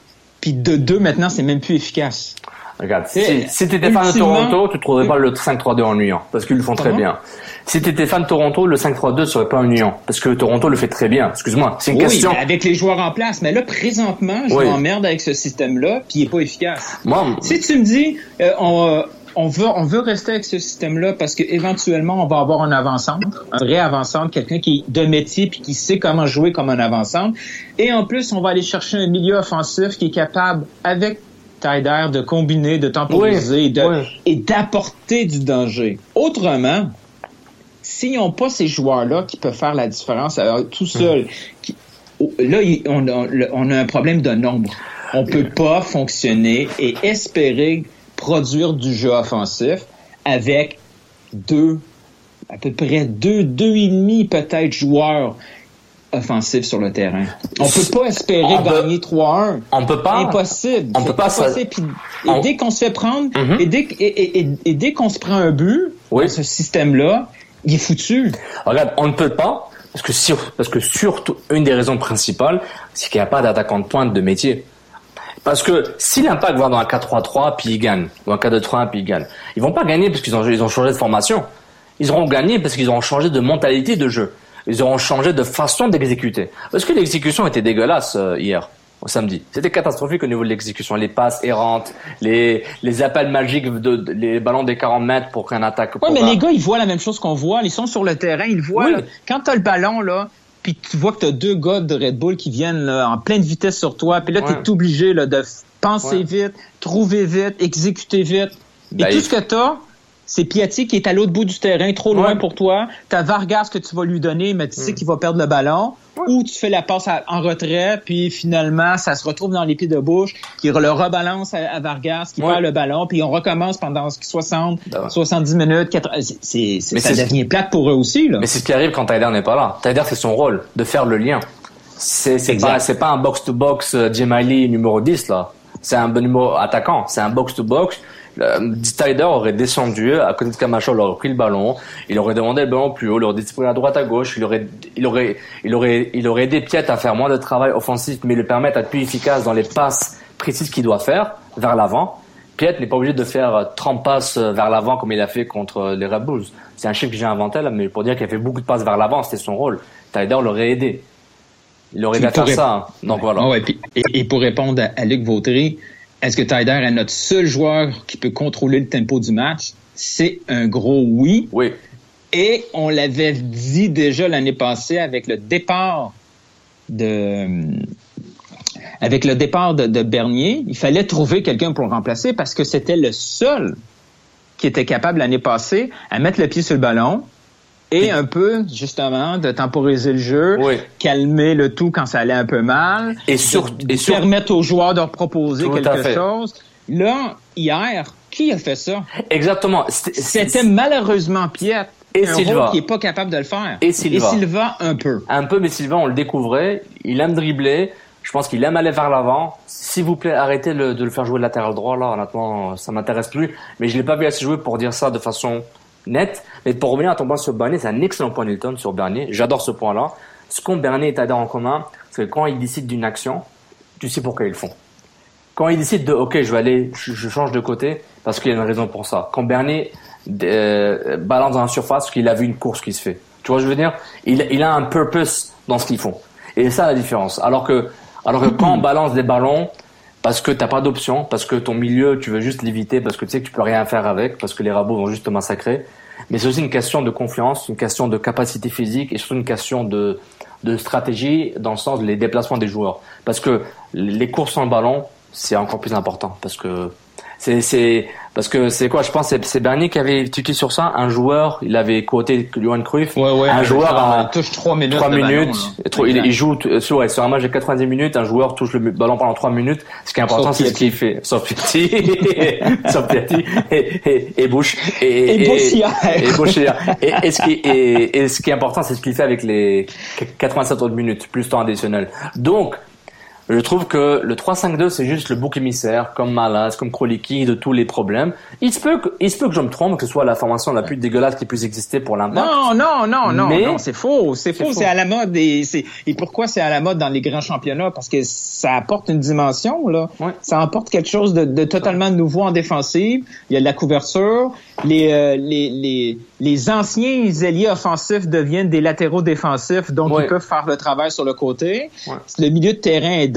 puis de deux, maintenant, c'est même plus efficace. Regarde, si, si t'étais fan de Toronto, tu trouverais pas le 5-3-2 ennuyant, parce qu'ils le font très bien. Si t'étais fan de Toronto, le 5-3-2 serait pas ennuyant, parce que Toronto le fait très bien. Excuse-moi, c'est une oui, question. avec les joueurs en place, mais là présentement, je m'emmerde avec ce système-là, puis il est pas efficace. Moi, si tu me dis, euh, on, euh, on veut, on veut rester avec ce système-là parce qu'éventuellement, on va avoir un avant-centre, un vrai avant-centre, quelqu'un qui est de métier puis qui sait comment jouer comme un avant-centre. Et en plus, on va aller chercher un milieu offensif qui est capable, avec De combiner, de temporiser et d'apporter du danger. Autrement, s'ils n'ont pas ces joueurs-là qui peuvent faire la différence tout seul, là, on, on, a un problème de nombre. On peut pas fonctionner et espérer produire du jeu offensif avec deux, à peu près deux, deux et demi peut-être joueurs offensifs sur le terrain. On peut pas espérer gagner 3-1. On peut pas. Impossible. On peut pas. Impossible. et dès qu'on se fait prendre, mm-hmm. et dès, et, dès qu'on se prend un but, oui. ce système-là, il est foutu. Regarde, on ne peut pas, parce que, sur, parce que surtout, une des raisons principales, c'est qu'il n'y a pas d'attaquant de pointe de métier. Parce que si l'impact va dans un 4-3-3 puis ils gagnent, ou un 4-2-3 puis ils gagnent, ils vont pas gagner parce qu'ils ont, ils ont changé de formation. Ils auront gagné parce qu'ils auront changé de mentalité de jeu. Ils auront changé de façon d'exécuter. Parce que l'exécution était dégueulasse euh, hier au samedi. C'était catastrophique au niveau de l'exécution. Les passes errantes, les, les appels magiques, de, les ballons des 40 mètres pour qu'un attaque. Oui, mais les gars, ils voient la même chose qu'on voit. Ils sont sur le terrain, ils voient. Là, quand tu as le ballon, là, puis tu vois que tu as deux gars de Red Bull qui viennent en pleine vitesse sur toi, puis là, tu es obligé là, de penser vite, trouver vite, exécuter vite. Et ben, tout ce que tu as, c'est Piatti qui est à l'autre bout du terrain, trop loin pour toi. T'as Vargas que tu vas lui donner, mais tu sais mm. qu'il va perdre le ballon. Ou tu fais la passe en retrait, puis finalement, ça se retrouve dans les pieds de bouche, qui le rebalance à, Vargas, qui perd le ballon, puis on recommence pendant 60, 70 minutes. C'est, ça devient plate pour eux aussi. Là. Mais c'est ce qui arrive quand Tyler n'est pas là. Tyler, c'est son rôle, de faire le lien. C'est, pas, pas un box-to-box euh, numéro 10, là. C'est un bon numéro attaquant. C'est un box-to-box. Euh, Tyler aurait descendu à côté de Camacho, il aurait pris le ballon, il aurait demandé le ballon plus haut, il aurait distribué à droite à gauche, il aurait, il aurait, il aurait, il aurait aidé Piet à faire moins de travail offensif, mais le permettre à être plus efficace dans les passes précises qu'il doit faire vers l'avant. Piet n'est pas obligé de faire 30 passes vers l'avant comme il a fait contre les Red Bulls. C'est un chiffre que j'ai inventé là, mais pour dire qu'il a fait beaucoup de passes vers l'avant, c'était son rôle. Tyler l'aurait aidé. Il aurait à faire ça. Hein. Donc voilà. et, pour répondre à, Luc Vautry, est-ce que Tyder est notre seul joueur qui peut contrôler le tempo du match? C'est un gros oui. Oui. Et on l'avait dit déjà l'année passée avec le départ de avec le départ de, de Bernier, il fallait trouver quelqu'un pour le remplacer parce que c'était le seul qui était capable l'année passée à mettre le pied sur le ballon, et un peu, justement, de temporiser le jeu, calmer le tout quand ça allait un peu mal, et, sur, et permettre aux joueurs de proposer quelque chose. Là, hier, qui a fait ça? Exactement. C'était malheureusement Piet. Et un Silva. qui est pas capable de le faire. Et Silva. Et Silva, un peu. Un peu, mais Silva, on le découvrait. Il aime dribbler. Je pense qu'il aime aller vers l'avant. S'il vous plaît, arrêtez de le faire jouer latéral droit. Là, honnêtement, ça m'intéresse plus. Mais je l'ai pas vu assez jouer pour dire ça de façon net. Mais pour revenir à ton point sur Bernier, c'est un excellent point Nilton sur Bernier. J'adore ce point-là. Ce qu'ont Bernier et Tadar en commun, c'est que quand ils décident d'une action, tu sais pourquoi ils le font. Quand ils décident de, ok, je vais aller, je, change de côté, parce qu'il y a une raison pour ça. Quand Bernier euh, balance dans la surface, parce qu'il a vu une course qui se fait. Tu vois, je veux dire, il, il a un purpose dans ce qu'ils font. Et c'est ça la différence. Alors que, alors que quand on balance des ballons, parce que t'as pas d'option, parce que ton milieu, tu veux juste l'éviter, parce que tu sais que tu peux rien faire avec, parce que les rabots vont juste te massacrer. Mais c'est aussi une question de confiance, une question de capacité physique et surtout une question de, de stratégie dans le sens des déplacements des joueurs. Parce que les courses en ballon, c'est encore plus important parce que c'est parce que c'est quoi Je pense c'est Bernier qui avait tiqué sur ça. Un joueur, il avait quoté Johan Cruyff. Ouais, ouais, un joueur à touche 3 minutes. 3 minutes. il, joue sur, ouais, sur un match de 90 minutes. Un joueur touche le ballon pendant 3 minutes. Ce qui est important, c'est ce qu'il fait. Sauf Piatti, sauf Piatti et, et, et Bush et et, et, et, et, ce qui et, et ce qui est important, c'est ce qu'il fait avec les 87 autres minutes plus temps additionnel. Donc je trouve que le 3-5-2, c'est juste le bouc émissaire, comme Malas, comme Kroliki, de tous les problèmes. Il se peut que, il se peut que je me trompe, que ce soit la formation la plus dégueulasse qui puisse exister pour l'impact. Non, non, non, non, non, c'est faux, c'est faux, c'est à la mode et c'est, et pourquoi c'est à la mode dans les grands championnats? Parce que ça apporte une dimension, là. Ça apporte quelque chose de, de totalement nouveau en défensive. Il y a de la couverture. Les, euh, les, les, les anciens ailiers offensifs deviennent des latéraux défensifs, donc ils peuvent faire le travail sur le côté. Le milieu de terrain est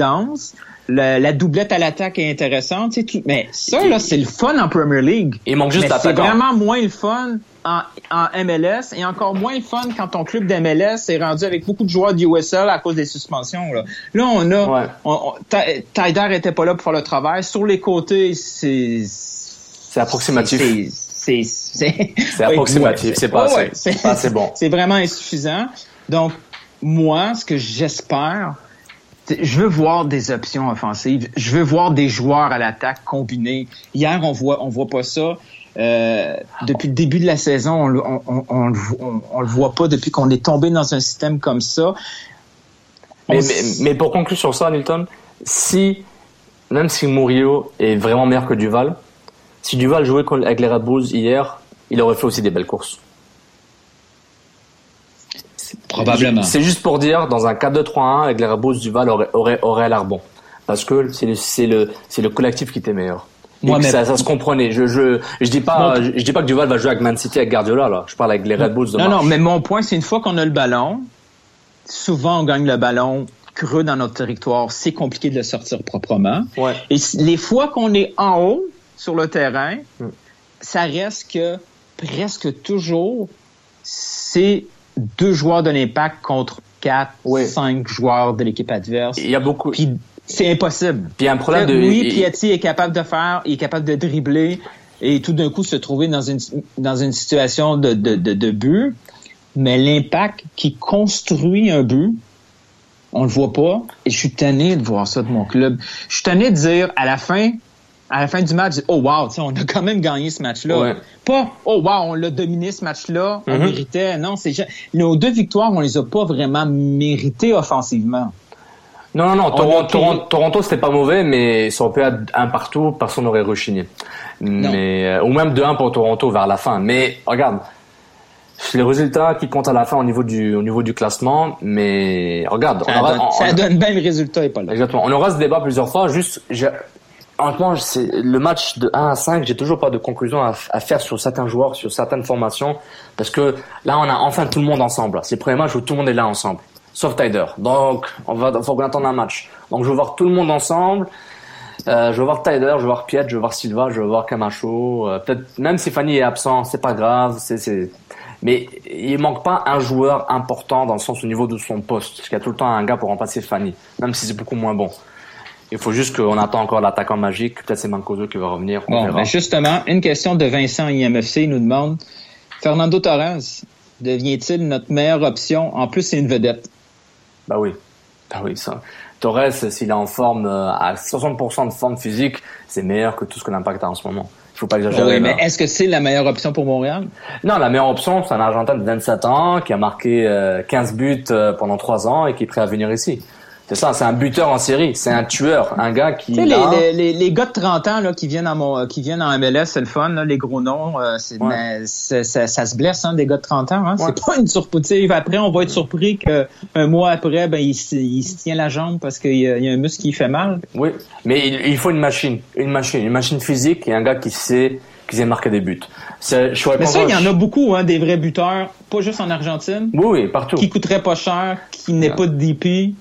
la, doublette à l'attaque est intéressante. mais ça, là, c'est le fun en Premier League. Il manque juste C'est vraiment moins le fun en, MLS et encore moins le fun quand ton club d'MLS est rendu avec beaucoup de joueurs du USL à cause des suspensions. Là, là on a... Tyder était pas là pour faire le travail. Sur les côtés, c'est... C'est approximatif. C'est approximatif, c'est pas, assez bon. C'est vraiment insuffisant. Donc, moi, ce que j'espère, je veux voir des options offensives. Je veux voir des joueurs à l'attaque combinés. Hier, on voit, on voit pas ça. Euh, depuis le début de la saison, on, on, on, le voit pas depuis qu'on est tombé dans un système comme ça. Mais, mais, pour conclure sur ça, Nilton, si même si Murillo est vraiment meilleur que Duval, si Duval jouait avec les Red Bulls hier, il aurait fait aussi des belles courses. Probablement. C'est juste pour dire, dans un 4-2-3-1, avec les Rebels, Duval aurait, aurait, aurait l'air bon. Parce que c'est le, c'est le, c'est le collectif qui était meilleur. Moi, ça, ça se comprenait. Je, je, je dis pas, je, dis pas que Duval va jouer avec Man City avec Guardiola, là. Je parle avec les Red Bulls de Non, non, mais mon point, c'est une fois qu'on a le ballon, souvent on gagne le ballon creux dans notre territoire, c'est compliqué de le sortir proprement. Ouais. Et les fois qu'on est en haut sur le terrain, mm. ça reste que presque toujours, c'est deux joueurs de l'impact contre quatre, cinq joueurs de l'équipe adverse. Il y a beaucoup. Puis c'est impossible. Puis il y a un problème de. Oui, Piatti est capable de faire, il est capable de dribbler et tout d'un coup se trouver dans une dans une situation de de, de, de but. Mais l'impact qui construit un but, on le voit pas. Et je suis tanné de voir ça de mon club. Je suis tanné de dire à la fin, à la fin du match, oh wow, on a quand même gagné ce match-là. Pas oh wow, on l'a dominé ce match-là, on mm-hmm. méritait. Non, c'est nos deux victoires, on les a pas vraiment méritées offensivement. Non, non, non. Toronto, Toronto, c'était pas mauvais, mais ça aurait pu être un partout, personne n'aurait rechigné. Mais euh, ou même de 1 pour Toronto vers la fin. Mais regarde, c'est les résultats qui comptent à la fin au niveau du au niveau du classement. Mais regarde, ça, donne, ça donne bien le résultat et pas là. Exactement. On aura ce débat plusieurs fois. Juste, honnêtement, c'est le match de 1 à 5, j'ai toujours pas de conclusion à, faire sur certains joueurs, sur certaines formations, parce que là, on a enfin tout le monde ensemble. C'est le premier match où tout le monde est là ensemble, sauf Tyder. Donc, on va, faut qu'on attende un match. Donc, je veux voir tout le monde ensemble. Euh, je veux voir Tyler, je veux voir Piet, je veux voir Silva, je veux voir Camacho. Euh, peut-être même si Fanny est absent, c'est pas grave. Mais il manque pas un joueur important dans le sens au niveau de son poste. Parce qu'il y a tout le temps un gars pour remplacer Fanny, même si c'est beaucoup moins bon. Il faut juste qu'on attend encore l'attaquant magique. Peut-être c'est Mancoso qui va revenir. Bon, ben justement, une question de Vincent IMFC nous demande Fernando Torres devient-il notre meilleure option En plus, c'est une vedette? Bah oui. Bah oui, ça. Torres, s'il est en forme, euh, à 60% de forme physique, c'est meilleur que tout ce que l'Impact a en ce moment. Il faut pas exagérer. Oui, mais est-ce que c'est la meilleure option pour Montréal? Non, la meilleure option, c'est un Argentin de 27 ans qui a marqué 15 euh, buts euh, pendant 3 ans et qui est prêt à venir ici. C'est ça, c'est un buteur en série, c'est un tueur, un gars qui. Tu sais, les, les, les, gars de 30 ans là, qui viennent en mon, qui viennent en MLS, c'est le fun, là, les gros noms, euh, mais ça, ça, se blesse, hein, des gars de 30 ans. Hein. C'est pas une surprise. Après, on va être surpris qu'un mois après, ben il, il, se tient la jambe parce qu'il y, a, y a un muscle qui fait mal. Oui, mais il, il, faut une machine, une machine, une machine physique et un gars qui sait qui sait marquer des buts. mais ça, il y en a beaucoup, hein, des vrais buteurs, pas juste en Argentine. Oui, oui, partout. Qui coûteraient pas cher, qui n'est pas de DP.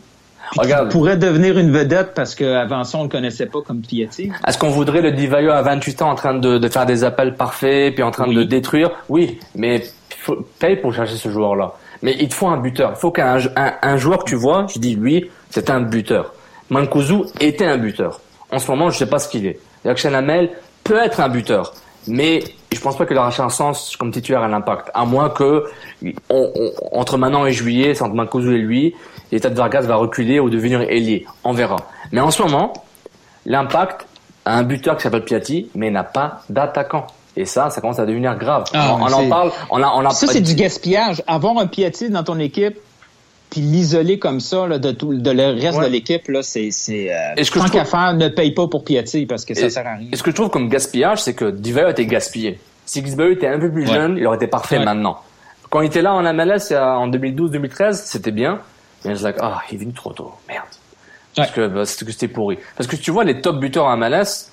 Regarde. pourrait devenir une vedette parce qu'avant ça, on le connaissait pas comme Piatti. Est-ce qu'on voudrait le Divayo à 28 ans en train de, de, faire des appels parfaits puis en train de le détruire? Oui, mais faut payer pour chercher ce joueur-là. Mais il te faut un buteur. Il faut qu'un un, un, joueur que tu vois, je dis lui, c'est un buteur. Mankuzu était un buteur. En ce moment, je sais pas ce qu'il est. Yakchen Hamel peut être un buteur. Mais je pense pas qu'il aura un sens comme titulaire à l'impact. À moins que, on, on, entre maintenant et juillet, c'est entre Mankuzu et lui, l'état de Vargas va reculer ou devenir ailier. On verra. Mais en ce moment, l'impact a un buteur qui s'appelle Piatti, mais n'a pas d'attaquant. Et ça, ça commence à devenir grave. Ah, on, en parle. On a, on a ça, c'est du gaspillage. Avoir un Piatti dans ton équipe, puis l'isoler comme ça là, de tout de le reste de l'équipe là c'est c'est euh, tant qu'à faire ne paye pas pour Piatti parce que ça sert à rien. Et ce que je trouve comme gaspillage c'est que a été gaspillé. Si Gisbert était un peu plus jeune, il aurait été parfait maintenant. Quand il était là en MLS en 2012-2013, c'était bien. Mais je like, ah, il est venu trop tôt. Merde. Parce que bah, c'était pourri. Parce que tu vois les top buteurs en MLS,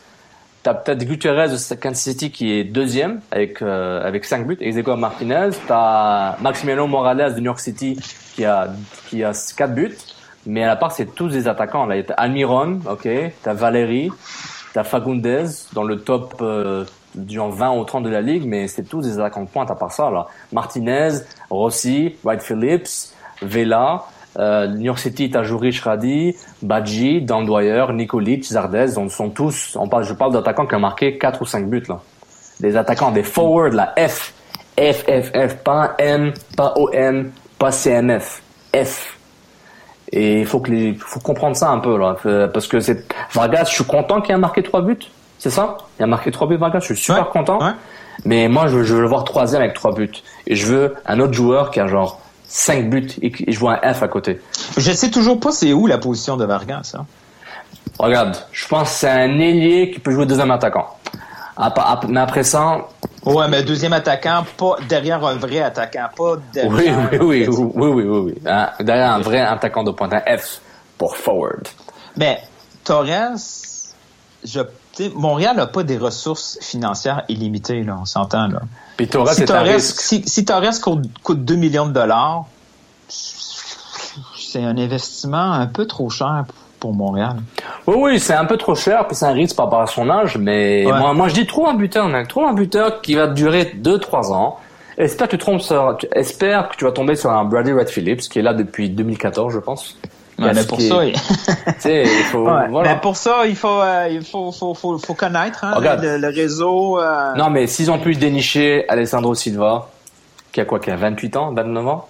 t'as peut-être Gutierrez de Kansas City qui est deuxième avec euh, avec 5 buts, Ezequiel Martinez, t'as Maximiliano Morales de New York City qui a qui a 4 buts, mais à la part c'est tous des attaquants là, t'as Almiron, OK, t'as Valérie, t'as Fagundes dans le top euh, du 20 ou 30 de la ligue, mais c'est tous des attaquants de pointe à part ça là. Martinez, Rossi, White Phillips, Vela, euh, New York City, Tajouri, Shradi, Badji, Dan Dwyer, Nikolic, Zardez, on sont tous, on parle, je parle d'attaquants qui ont marqué 4 ou 5 buts, là. Des attaquants, des forwards, la F. F, F, F, pas M, pas OM, pas CMF. F. Et il faut que les, faut comprendre ça un peu, là. Parce que c'est, Vargas, je suis content qu'il ait marqué 3 buts. C'est ça? Il a marqué 3 buts, Vargas. Je suis super content. Mais moi, je, je veux le voir troisième avec 3 buts. Et je veux un autre joueur qui a genre 5 buts et je vois un F à côté. Je sais toujours pas c'est où la position de Vargas. Hein? Regarde, je pense que c'est un ailier qui peut jouer deuxième attaquant. Mais après ça... Ouais, mais deuxième attaquant, pas derrière un vrai attaquant, pas derrière... Oui, oui, oui, oui, oui, oui, oui, oui. Hein? Derrière un vrai attaquant de pointe, un F pour forward. Mais Torres, je Montréal n'a pas des ressources financières illimitées, là, on s'entend. Là. Puis Torres si, Torres, si, si Torres coûte, 2 millions de dollars, c'est un investissement un peu trop cher pour Montréal. Oui, oui, c'est un peu trop cher, puis c'est un risque par rapport à son âge, mais moi, moi je dis trouve un buteur, mec. Trouve un buteur qui va durer 2-3 ans. Espère que tu trompes sur, espère que tu vas tomber sur un Brady Red Phillips, qui est là depuis 2014, je pense mais pour ça, il... faut, voilà. mais pour ça, il faut, euh, il faut, faut, faut, faut connaître hein, le, réseau. Euh... Non, mais s'ils ont pu dénicher Alessandro Silva, qui a quoi, qui a 28 ans, 29 ans,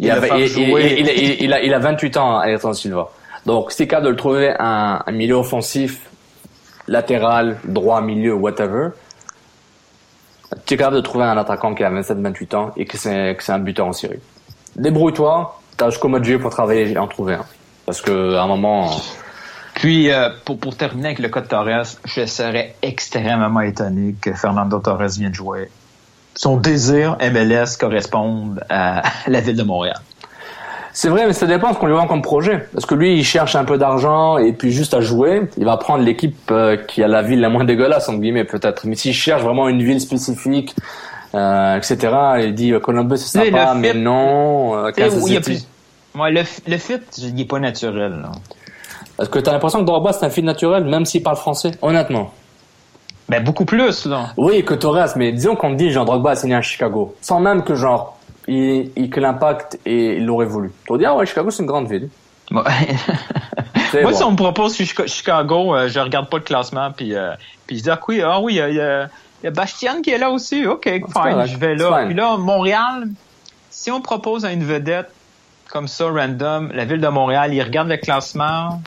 il, a, il, il, il, a, il a 28 ans, Alessandro Silva. Donc, c'est capable de le trouver un, un milieu offensif, latéral, droit, milieu, whatever. Tu es capable de trouver un attaquant qui a 27-28 ans et que c'est un buteur en série. Débrouille-toi, t'as jusqu'au mois de juillet pour travailler et en trouver un. Parce que à un moment. Puis, euh, pour, pour terminer avec le cas de Torres, je serais extrêmement étonné que Fernando Torres vienne jouer. Son désir MLS corresponde à la ville de Montréal. C'est vrai, mais ça dépend de ce qu'on lui vend comme projet. Parce que lui, il cherche un peu d'argent et puis juste à jouer, il va prendre l'équipe euh, qui a la ville la moins dégueulasse, entre guillemets, peut-être. Mais s'il cherche vraiment une ville spécifique, euh, etc. Il dit euh, Columbus c'est sympa, mais non. Euh, Kansas City. Plus... Ouais, le, le fit, il est pas naturel. Là. Est-ce que tu as l'impression que Drogba c'est un fil naturel, même s'il parle français? Honnêtement. Ben beaucoup plus, là. Oui, que Torres, mais disons qu'on te dit, genre, Drogba a signé à Chicago. Sans même que, genre, il, il que l'impact et il l'aurait voulu. Tu dis, ah ouais, Chicago, c'est une grande ville. Ouais. Moi, si on me propose Chicago, euh, je regarde pas le classement, puis, euh, puis je dis, ah oui, ah oui, il y a, Bastian qui est là aussi. OK, fine, je vais là. Puis là, Montréal, si on propose à une vedette comme ça, random, la ville de Montréal, il regarde le classement,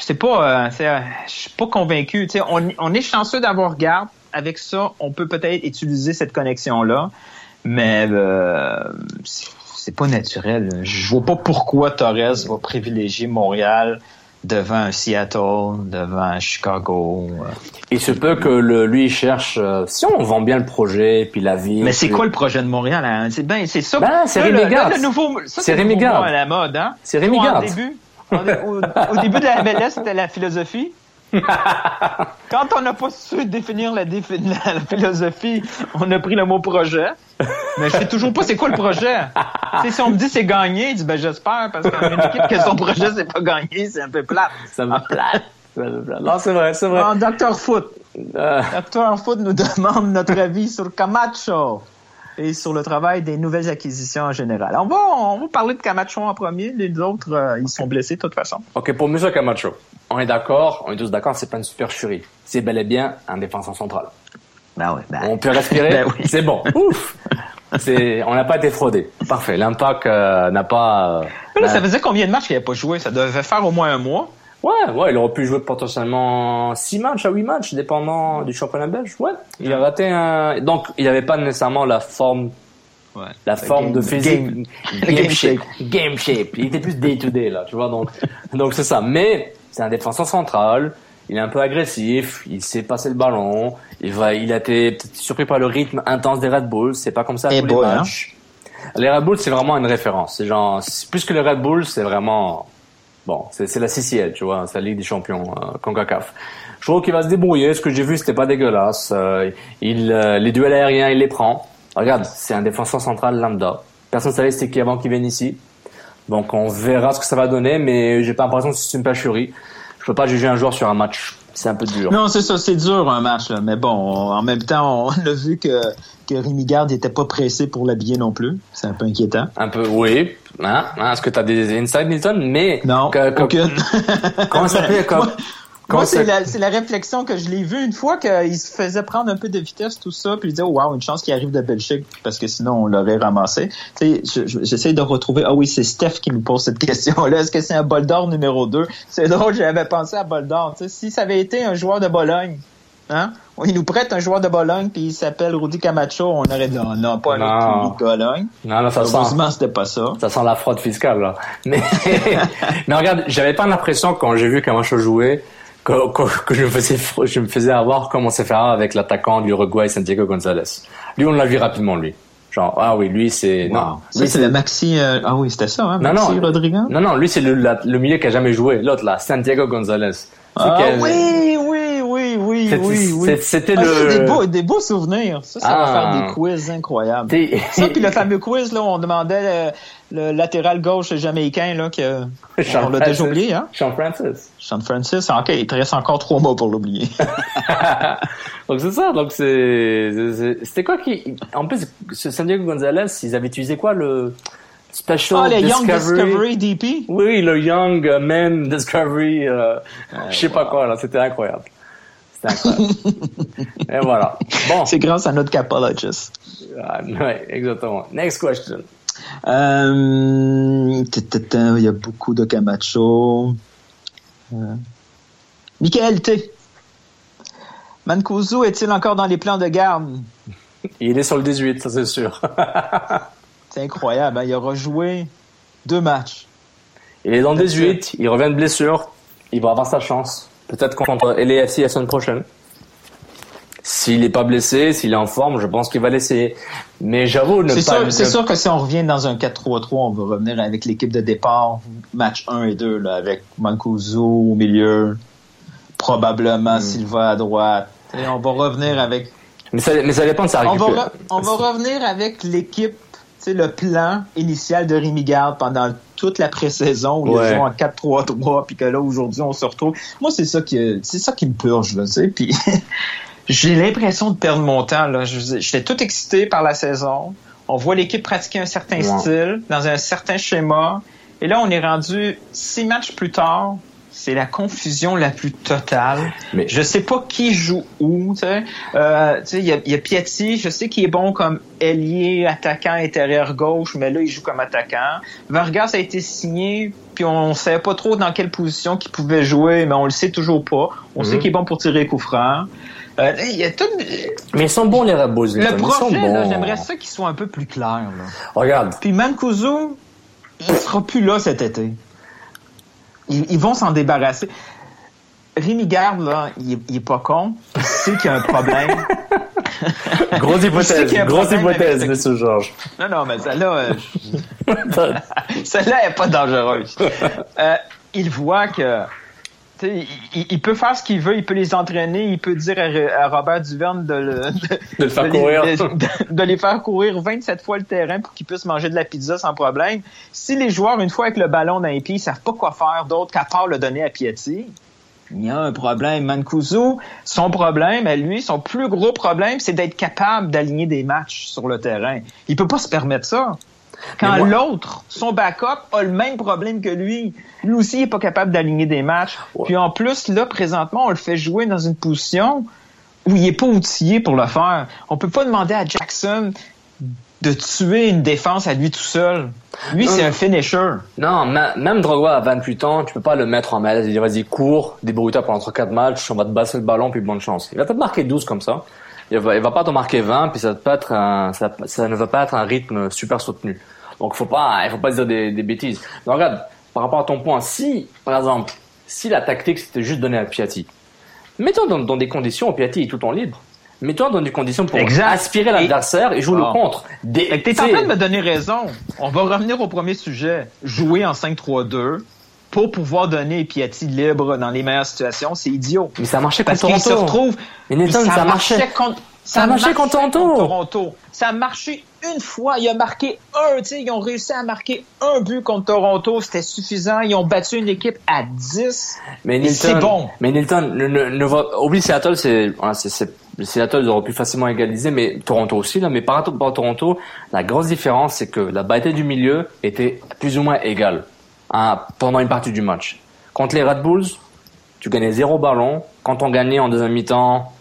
c'est pas, euh, euh, je suis pas convaincu. On, on, est chanceux d'avoir garde. Avec ça, on peut peut-être utiliser cette connexion-là, mais euh, c'est pas naturel. Je vois pas pourquoi Torres va privilégier Montréal devant un Seattle, devant un Chicago. Il se peut que le, lui cherche, euh, si on vend bien le projet, puis la vie. Mais c'est quoi le projet de Montréal? Hein? C'est ben, c'est ça. Ben, c'est Rémi C'est Rémi à la mode, hein? C'est Rémi Garde. Au début, au, début de la MLS, c'était la philosophie. Quand on n'a pas su définir la, philosophie, on a pris le mot projet. Mais je sais toujours pas c'est quoi le projet. si on me dit c'est gagné, je dis ben j'espère parce qu'une équipe que son projet c'est pas gagné, c'est un peu plate. Ça me plate. Non, c'est vrai, c'est vrai. Ah, Docteur Foot. Euh. Docteur Foot nous demande notre avis sur Camacho et sur le travail des nouvelles acquisitions en général. On va, on va parler de Camacho en premier. Les autres, euh, ils sont blessés de toute façon. OK, pour M. Camacho, on est d'accord, on est tous d'accord, c'est pas une supercherie. C'est bel et bien un défenseur central. Ben oui, ben... On peut respirer, oui. c'est bon. Ouf c'est, on n'a pas été fraudé. Parfait. L'impact euh, n'a pas. Euh, ça faisait combien de matchs qu'il n'avait pas joué? Ça devait faire au moins un mois. Ouais, ouais, il aurait pu jouer potentiellement 6 matchs à 8 matchs, dépendant du championnat belge. Ouais, il a raté un. Donc, il n'avait pas nécessairement la forme, ouais. la forme de physique, game, shape. game shape. Il était plus day to day là, tu vois. Donc, donc c'est ça. Mais c'est un défenseur central. Il est un peu agressif. Il sait passer le ballon. Il va, il a été surpris par le rythme intense des Red Bulls. C'est pas comme ça tous les hein. matchs. Les Red Bulls, c'est vraiment une référence. C'est genre, plus que les Red Bulls, c'est vraiment Bon, c'est la CCL, tu vois, c'est la Ligue des Champions, euh, CONCACAF. Je trouve qu'il va se débrouiller. Ce que j'ai vu, c'était pas dégueulasse. Euh, il, euh, les duels aériens, il les prend. Regarde, c'est un défenseur central lambda. Personne ne savait c'était qui avant qu'il vienne ici. Donc on verra ce que ça va donner, mais j'ai pas l'impression que c'est une pâcherie. Je peux pas juger un joueur sur un match. C'est un peu dur. Non, c'est ça, c'est dur un match. Là. Mais bon, en même temps, on a vu que que Rémi Garde n'était pas pressé pour l'habiller non plus. C'est un peu inquiétant. Un peu, oui. Hein? hein? Est-ce que tu as des insights, Milton? Mais. Non, aucune. comment ça s'appelle? Moi, c'est la, la, réflexion que je l'ai vu une fois qu'il se faisait prendre un peu de vitesse, tout ça, puis il disait, oh, wow, une chance qu'il arrive de Belgique, parce que sinon, on l'aurait ramassé. Tu sais, j'essaie de retrouver, ah oui, c'est Steph qui nous pose cette question-là. Est-ce que c'est un bol d'or numéro 2? C'est drôle, j'avais pensé à bol d'or. Si ça avait été un joueur de Bologne, hein, il nous prête un joueur de Bologne, puis il s'appelle Rudy Camacho. On aurait dit, non, pas un de Bologne. Non, non, ça Heureusement, c'était pas ça. Ça sent la fraude fiscale, là. Mais, mais regarde, j'avais pas l'impression, quand j'ai vu Camacho jouer, que, je, me faisais, je me faisais avoir comme on s'est fait avec l'attaquant du Uruguay, Santiago Gonzalez. Lui, on l'a vu rapidement, lui. Genre, ah oui, lui, c'est... Non. Ça, c'est le Maxi... Euh, ah oui, c'était ça, hein, Maxi non, Rodriguez? Non, non, lui, c'est le, le milieu qui a jamais joué. L'autre, là, Santiago Gonzalez. Ah oui, oui, oui, oui, oui, oui. C'était ah, le... Des beaux, des beaux souvenirs. Ça, ça va faire des ah. quiz incroyables. Ça, puis le fameux quiz, là, on demandait le, latéral gauche jamaïcain, là, que... on l'a déjà oublié, hein? Sean Francis. Sean Francis, ok, il te reste encore trois mots pour l'oublier. donc c'est ça, donc c'est... C'était quoi qui... En plus, Santiago Gonzalez, ils avaient utilisé quoi, le... Special ah, le Young Discovery? DP? Oui, le Young Men Discovery, euh, ah, je sais pas quoi, là, c'était incroyable. Et voilà. Bon. C'est grâce à notre capologist. Ah, oui, exactement. Next question. Euh, il y a beaucoup de Camacho. Euh, Michael T. Mancuso est-il encore dans les plans de garde? Il est sur le 18, ça c'est sûr. C'est incroyable. Hein. Il a rejoué deux matchs. Il est dans 18, il revient de blessure, il va avoir sa chance. Peut-être contre LAFC la semaine prochaine. S'il n'est pas blessé, s'il est en forme, je pense qu'il va l'essayer. Mais j'avoue ne pas... C'est sûr que si on revient dans un 4-3-3, on va revenir avec l'équipe de départ, match 1 et 2, là, avec Mancuso au milieu, probablement hmm. Silva à droite. on va revenir avec... Mais ça, mais ça dépend de sa. On va, on va revenir avec l'équipe le plan initial de Rémi Garde pendant toute la pré-saison où ouais. ils jouent en 4-3-3 puis que là aujourd'hui on se retrouve. Moi c'est ça qui c'est ça qui me purge là, tu sais. Puis j'ai l'impression de perdre mon temps là. J'étais tout excité par la saison. On voit l'équipe pratiquer un certain ouais. style dans un certain schéma. Et là on est rendu six matchs plus tard c'est la confusion la plus totale. Mais je sais pas qui joue où. Tu sais, euh, il y a, y a Piatti. Je sais qu'il est bon comme ailier, attaquant intérieur gauche, mais là il joue comme attaquant. Vargas a été signé, puis on savait pas trop dans quelle position qu'il pouvait jouer, mais on le sait toujours pas. On sait qu'il est bon pour tirer coup franc. Euh, y a tout... Mais ils sont bons les Bulls. Le projet, j'aimerais ça qu'ils soient un peu plus clairs. Là. Regarde. Puis Mancuso, il sera plus là cet été. Ils, ils vont s'en débarrasser. Rémi Garde, là, il est, il est pas con. Il sait qu'il y a un problème. grosse hypothèse, grosse hypothèse, M. Georges. Non, non, mais celle-là, euh, celle-là est pas dangereuse. Euh, il voit que il, il, peut faire ce qu'il veut, il peut les entraîner, il peut dire à, à Robert Duverne de, le, de, de, le faire courir. Les, de, de, les faire courir 27 fois le terrain pour qu'ils puissent manger de la pizza sans problème. Si les joueurs, une fois avec le ballon dans les pieds, ils savent pas quoi faire d'autre qu'à part le donner à Piatti, il y a un problème. Mancuso, son problème à lui, son plus gros problème, c'est d'être capable d'aligner des matchs sur le terrain. Il peut pas se permettre ça. Quand l'autre, son backup, a le même problème que lui, lui aussi il est pas capable d'aligner des matchs. Ouais. Puis en plus, là, présentement, on le fait jouer dans une position où il est pas outillé pour le faire. On peut pas demander à Jackson de tuer une défense à lui tout seul. Lui, c'est un finisher. Non, même Drogba à 28 ans, tu peux pas le mettre en malaise et dire vas-y, cours, débrouille-toi pendant 3-4 matchs, on va te basser le ballon, puis bonne chance. Il va peut-être marquer 12 comme ça. Il va, il va pas t'en marquer 20, puis ça, peut être un, ça, ça, ne va pas être un rythme super soutenu. Donc faut pas, il faut pas dire des, des bêtises. Donc regarde, par rapport à ton point, si, par exemple, si la tactique c'était juste donner à Piatti, mets-toi dans, dans, des conditions où Piatti est tout en libre. Mets-toi dans des conditions pour exact. aspirer l'adversaire et, et jouer oh. le contre. T'es en train de me donner raison. On va revenir au premier sujet. Jouer en 5-3-2 pour pouvoir donner Piatti libre dans les meilleures situations, c'est idiot. Mais ça marchait contre Toronto. se retrouve. Mais Nathan, ça, ça marchait. Contre, ça, ça marchait contre Toronto. Toronto. Ça a marché une fois. Il a marqué un. Ils ont réussi à marquer un but contre Toronto. C'était suffisant. Ils ont battu une équipe à 10. Mais c'est bon. Mais Nilton, oublie Seattle, c'est, Seattle, ils auraient pu facilement égaliser, mais Toronto aussi, là. Mais par rapport à Toronto, la grosse différence, c'est que la bataille du milieu était plus ou moins égale pendant une partie du match. Contre les Red Bulls, tu gagnais zéro ballon. Quand on gagnait en deuxième mi-temps,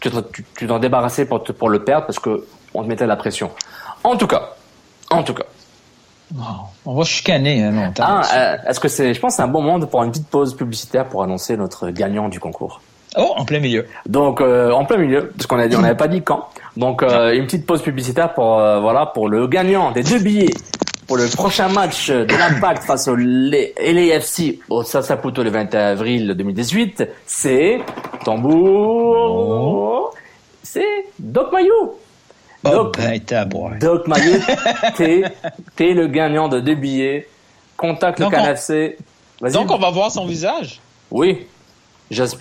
tu t'en tu, débarrassais pour, te, pour le perdre parce que on te mettait la pression. En tout cas, en tout cas. Oh, on va chicaner hein. Ah, euh, est-ce que c'est, je pense, c'est un bon moment pour une petite pause publicitaire pour annoncer notre gagnant du concours. Oh, en plein milieu. Donc, euh, en plein milieu, parce qu'on a dit, on n'avait pas dit quand. Donc, euh, une petite pause publicitaire pour, voilà, pour le gagnant des deux billets pour le prochain match de l'Impact face au LAFC au Sasaputo le 21 avril 2018. C'est tambour. C'est Doc Mayou. Doc, oh, ben, Doc Mayou, t'es, t'es le gagnant de deux billets. Contacte donc le canafc. On... Donc on va voir son visage. Oui.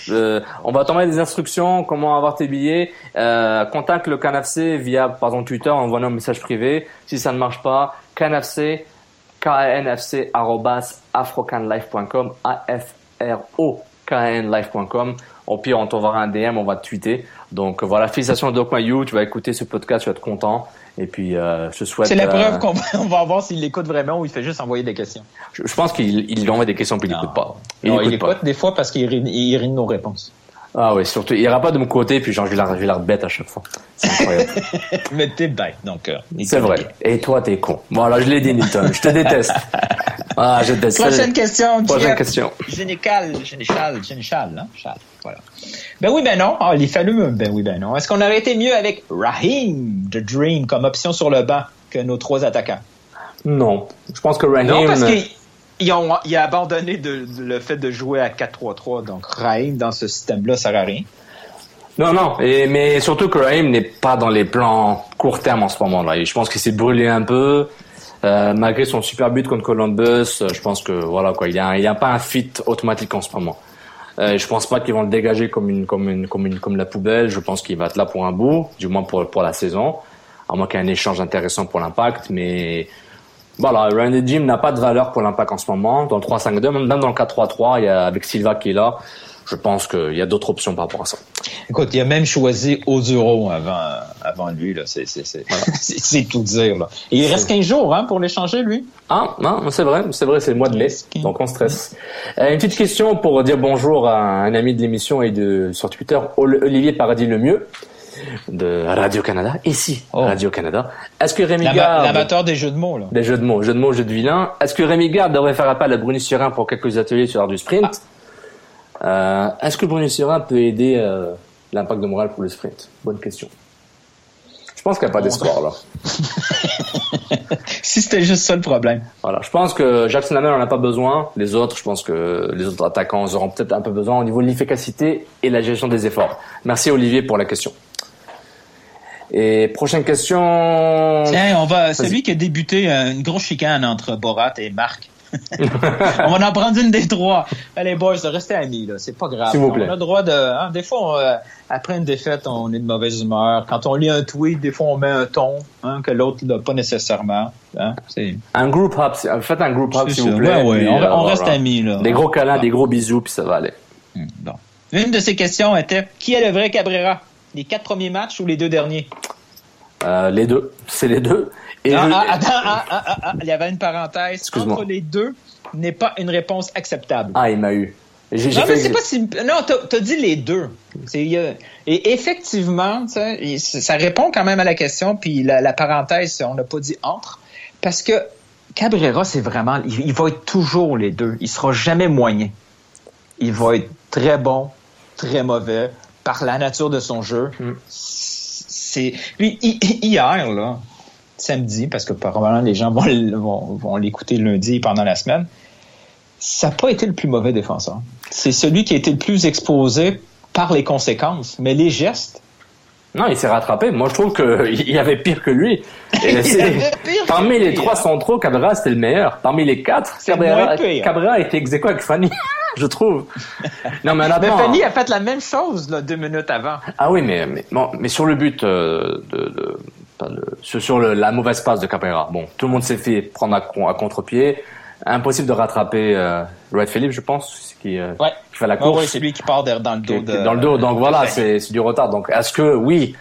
Euh, on va t'envoyer des instructions, comment avoir tes billets. Euh, contacte le canafc via, par exemple, Twitter, envoie un message privé. Si ça ne marche pas, canafc, k-a-n-f-c, arrobas, afrocanlife.com, a-f-r-o, k-a-n-life.com. Au pire, on t'enverra un DM, on va te tweeter. Donc voilà, félicitations à Doc Mayou, tu vas écouter ce podcast, tu vas être content. Et puis, euh, je souhaite. C'est la preuve euh, qu'on va, voir s'il l'écoute vraiment ou il fait juste envoyer des questions. Je, je pense qu'il il envoie des questions puis il n'écoute pas. Il, non, écoute, il écoute des fois parce qu'il rit, il rit de nos réponses. Ah oui, surtout, il ira pas de mon côté, puis genre, je vais la, je vais la bête à chaque fois. C'est incroyable. Mais t'es bête, donc. Euh, c'est vrai. Et toi, t'es con. Voilà, je l'ai dit, Newton. Je te déteste. Ah, je déteste. Prochaine question. Prochaine question. Général, général, général, hein? Charles. Voilà. Ben oui, ben non. Ah, les fameux, ben oui, ben non. Est-ce qu'on aurait été mieux avec Raheem, The Dream, comme option sur le banc que nos trois attaquants? Non. Je pense que Raheem. Non, parce qu'il il a, il a abandonné le fait de jouer à 4-3-3. Donc, Raheem, dans ce système-là, ça sert à rien. Non, non. Mais surtout que Raheem n'est pas dans les plans court terme en ce moment-là. Je pense qu'il s'est brûlé un peu. Euh, malgré son super but contre Columbus, je pense que voilà quoi, il n'y a pas un fit automatique en ce moment. Euh, je pense pas qu'ils vont le dégager comme une, comme une, comme une, comme la poubelle. Je pense qu'il va être là pour un bout, du moins pour pour la saison. à moins qu'il y ait un échange intéressant pour l'impact. Mais voilà, Randy Jim n'a pas de valeur pour l'impact en ce moment. Dans le 3-5-2, même dans le 4-3-3, il y a avec Silva qui est là. Je pense qu'il y a d'autres options par rapport à ça. Écoute, il a même choisi Oduro avant, avant lui. Là. C'est, c'est, c'est, c'est tout dire. Là. Et il reste 15 jours hein, pour l'échanger, lui? Ah, non, c'est vrai, c'est vrai, c'est le mois de mai. Donc on stresse. Euh, une petite question pour dire bonjour à un ami de l'émission et de sur Twitter, Olivier Paradis le mieux de Radio-Canada, ici, oh. Radio-Canada. Est-ce que Rémi Gard... L'amateur des jeux de mots, là. Des jeux de mots, jeux de mots, jeux de vilain. Est-ce que Rémi Gard devrait faire appel à Bruni Surin pour quelques ateliers sur l'art du sprint euh, Est-ce que Bruni Surin peut aider euh, l'impact de morale pour le sprint? Bonne question. Je pense qu'il n'y a pas d'espoir, là. si c'était juste ça le problème. Voilà. Je pense que Jackson Hamel n'en a pas besoin. Les autres, je pense que les autres attaquants auront peut-être un peu besoin au niveau de l'efficacité et la gestion des efforts. Merci Olivier pour la question. Et prochaine question. Tiens, on va. Celui qui a débuté euh, une grosse chicane entre Borat et Marc. on va en prendre une des trois. Allez, boys, restez amis, là. C'est pas grave. S'il vous plaît. On a le droit de. Hein, des fois, euh, après une défaite, on est de mauvaise humeur. Quand on lit un tweet, des fois, on met un ton hein, que l'autre n'a pas nécessairement. Hein, un group up. Faites un group up, s'il vous plaît. Ouais, on, euh, reste amis, là. Des gros câlins, des gros bisous, puis ça va aller. Bon. Une de ces questions était qui est le vrai Cabrera? Les quatre premiers matchs ou les deux derniers? Euh, les deux. C'est les deux. Et attends, ah, ah, ah, il y avait une parenthèse. Entre les deux n'est pas une réponse acceptable. Ah, il m'a eu. non, mais c'est pas si... Non, t'as as dit les deux. Et effectivement, ça répond quand même à la question, puis la, parenthèse, on n'a pas dit entre, parce que Cabrera, c'est vraiment... Il, va être toujours les deux. Il sera jamais moyen. Il va être très bon, très mauvais, par la nature de son jeu. Mm. C'est lui hier là, samedi parce que probablement les gens vont, l'écouter lundi pendant la semaine. Ça n'a pas été le plus mauvais défenseur. C'est celui qui a été le plus exposé par les conséquences, mais les gestes. Non, il s'est rattrapé. Moi, je trouve qu'il y avait pire que lui. Parmi les trois centraux, Cabrera, c'était le meilleur. Parmi les quatre, Cabrera, Cabrera était ex avec Fanny. je trouve. Non, mais, mais Fanny a fait la même chose là, deux minutes avant. Ah oui, mais mais, mais sur le but euh, de, de, sur, le, la mauvaise passe de Cabrera. Bon, tout le monde s'est fait prendre à, à contre-pied. Impossible de rattraper euh, Red Phillips, je pense, qui, euh, qui fait la course. c'est lui qui part dans le dos. De, dans le dos. Donc voilà, c'est du retard. Donc est-ce que oui,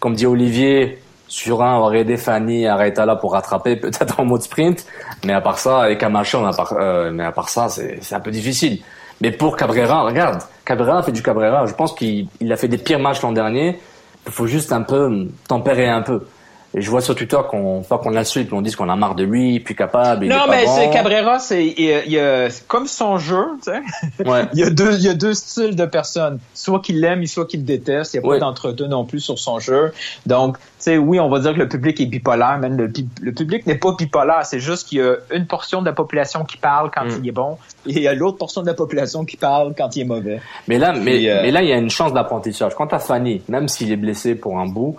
comme dit Olivier, sur un aurait aidé Fanny arrêter là pour rattraper peut-être en mode sprint, mais à part ça, avec Camacho, euh, mais à part ça, c'est un peu difficile. Mais pour Cabrera, regarde, Cabrera fait du Cabrera. Je pense qu'il a fait des pires matchs l'an dernier. Il faut juste un peu tempérer un peu. Et je vois sur Twitter qu'on pas qu'on l'insulte, on dit qu'on a marre de lui, plus capable. non, mais c'est Cabrera, c'est il, comme son jeu, tu sais. Ouais. il y a deux il y a deux styles de personnes, soit qu'il l'aime, soit qu'il le déteste. Il n'y a pas d'entre deux non plus sur son jeu. Donc, tu sais, oui, on va dire que le public est bipolaire, mais le, le public n'est pas bipolaire. C'est juste qu'il y a une portion de la population qui parle quand mm. il est bon, et il y a l'autre portion de la population qui parle quand il est mauvais. Mais là, mais, euh, mais là, il y a une chance d'apprentissage. Quant à Fanny, même s'il est blessé pour un bout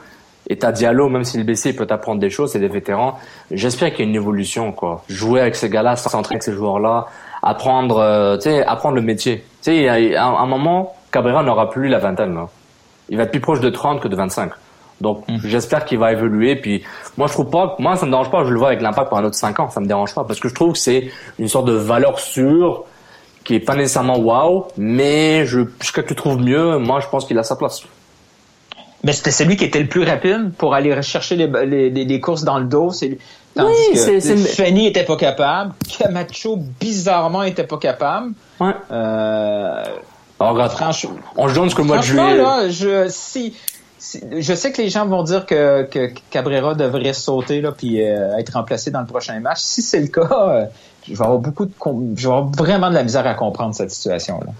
et t'as Diallo, même est blessé, il peut t'apprendre des choses, c'est des vétérans. J'espère qu'il y a une évolution, quoi. Jouer avec ces gars-là, s'entrer avec ces joueurs-là, apprendre, euh, tu sais, apprendre le métier. Tu sais, à un, moment, Cabrera n'aura plus la vingtaine, là. Il va être plus proche de 30 que de 25. Donc, mmh. j'espère qu'il va évoluer. Puis, moi, je trouve pas, moi, ça me dérange pas, je le vois avec l'impact pour un autre 5 ans, ça me dérange pas, parce que je trouve que c'est une sorte de valeur sûre, qui est pas nécessairement wow, mais je, jusqu'à que tu trouves mieux, moi, je pense qu'il a sa place. Mais c'était celui qui était le plus rapide pour aller rechercher les, les, courses dans le dos. C'est Tandis oui, que Fanny était pas capable. Camacho, bizarrement, était pas capable. Ouais. Euh, regarde, franchement, on se donne ce que moi je là, je, si, je sais que les gens vont dire que, que Cabrera devrait sauter là puis euh, être remplacé dans le prochain match. Si c'est le cas, euh, je vais avoir beaucoup de, je vais avoir vraiment de la misère à comprendre cette situation là.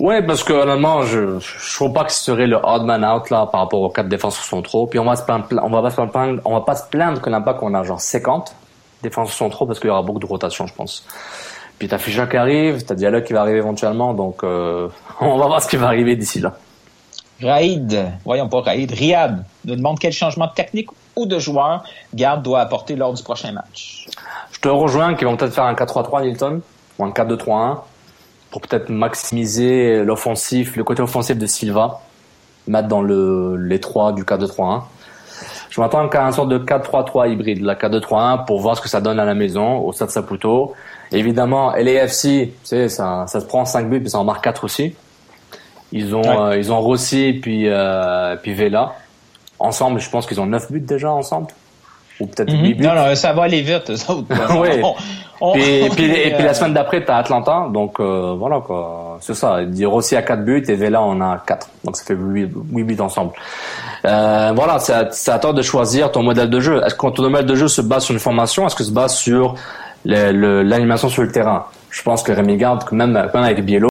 Ouais, parce que honnêtement, je je trouve pas que ce serait le odd man out là par rapport aux quatre défenseurs centraux. Puis on va se plaindre, on va pas se plaindre, on va pas se plaindre que l'impact qu'on a genre 50 défenseurs centraux parce qu'il y aura beaucoup de rotation, je pense. Puis t'as Fischer qui arrive, t'as Diallo qui va arriver éventuellement, donc euh, on va voir ce qui va arriver d'ici là. Raïd, voyons pas Raïd, Riyad nous demande quel changement technique ou de joueur Garde doit apporter lors du prochain match. Je te rejoins qu'ils vont peut-être faire un 4-3-3 Nilton ou un 4-2-3-1 pour peut-être maximiser l'offensif, le côté offensif de Silva, mettre dans le, les trois du 4-2-3-1. Je m'attends qu'à un sorte de 4-3-3 hybride, la 4-2-3-1 pour voir ce que ça donne à la maison, au Stade Saputo. Évidemment, LAFC, tu sais, ça, ça se prend 5 buts puis ça en marque 4 aussi. Ils ont, euh, ils ont Rossi puis, euh, puis Vela. Ensemble, je pense qu'ils ont 9 buts déjà ensemble. Ou peut-être 8 buts. Non, non, ça va aller vite, eux autres. oui. On- puis, on- puis, et puis la euh, semaine d'après, t'as Atlanta. Donc euh, voilà quoi. C'est ça. Rossi a 4 buts et Vela en a 4. Donc ça fait 8, buts ensemble. Euh, voilà, c'est à, à toi de choisir ton modèle de jeu. Est-ce que ton modèle de jeu se base sur une formation? Est-ce que se base sur l'animation sur le terrain? Je pense que Rémi Garde, même, même avec Biello,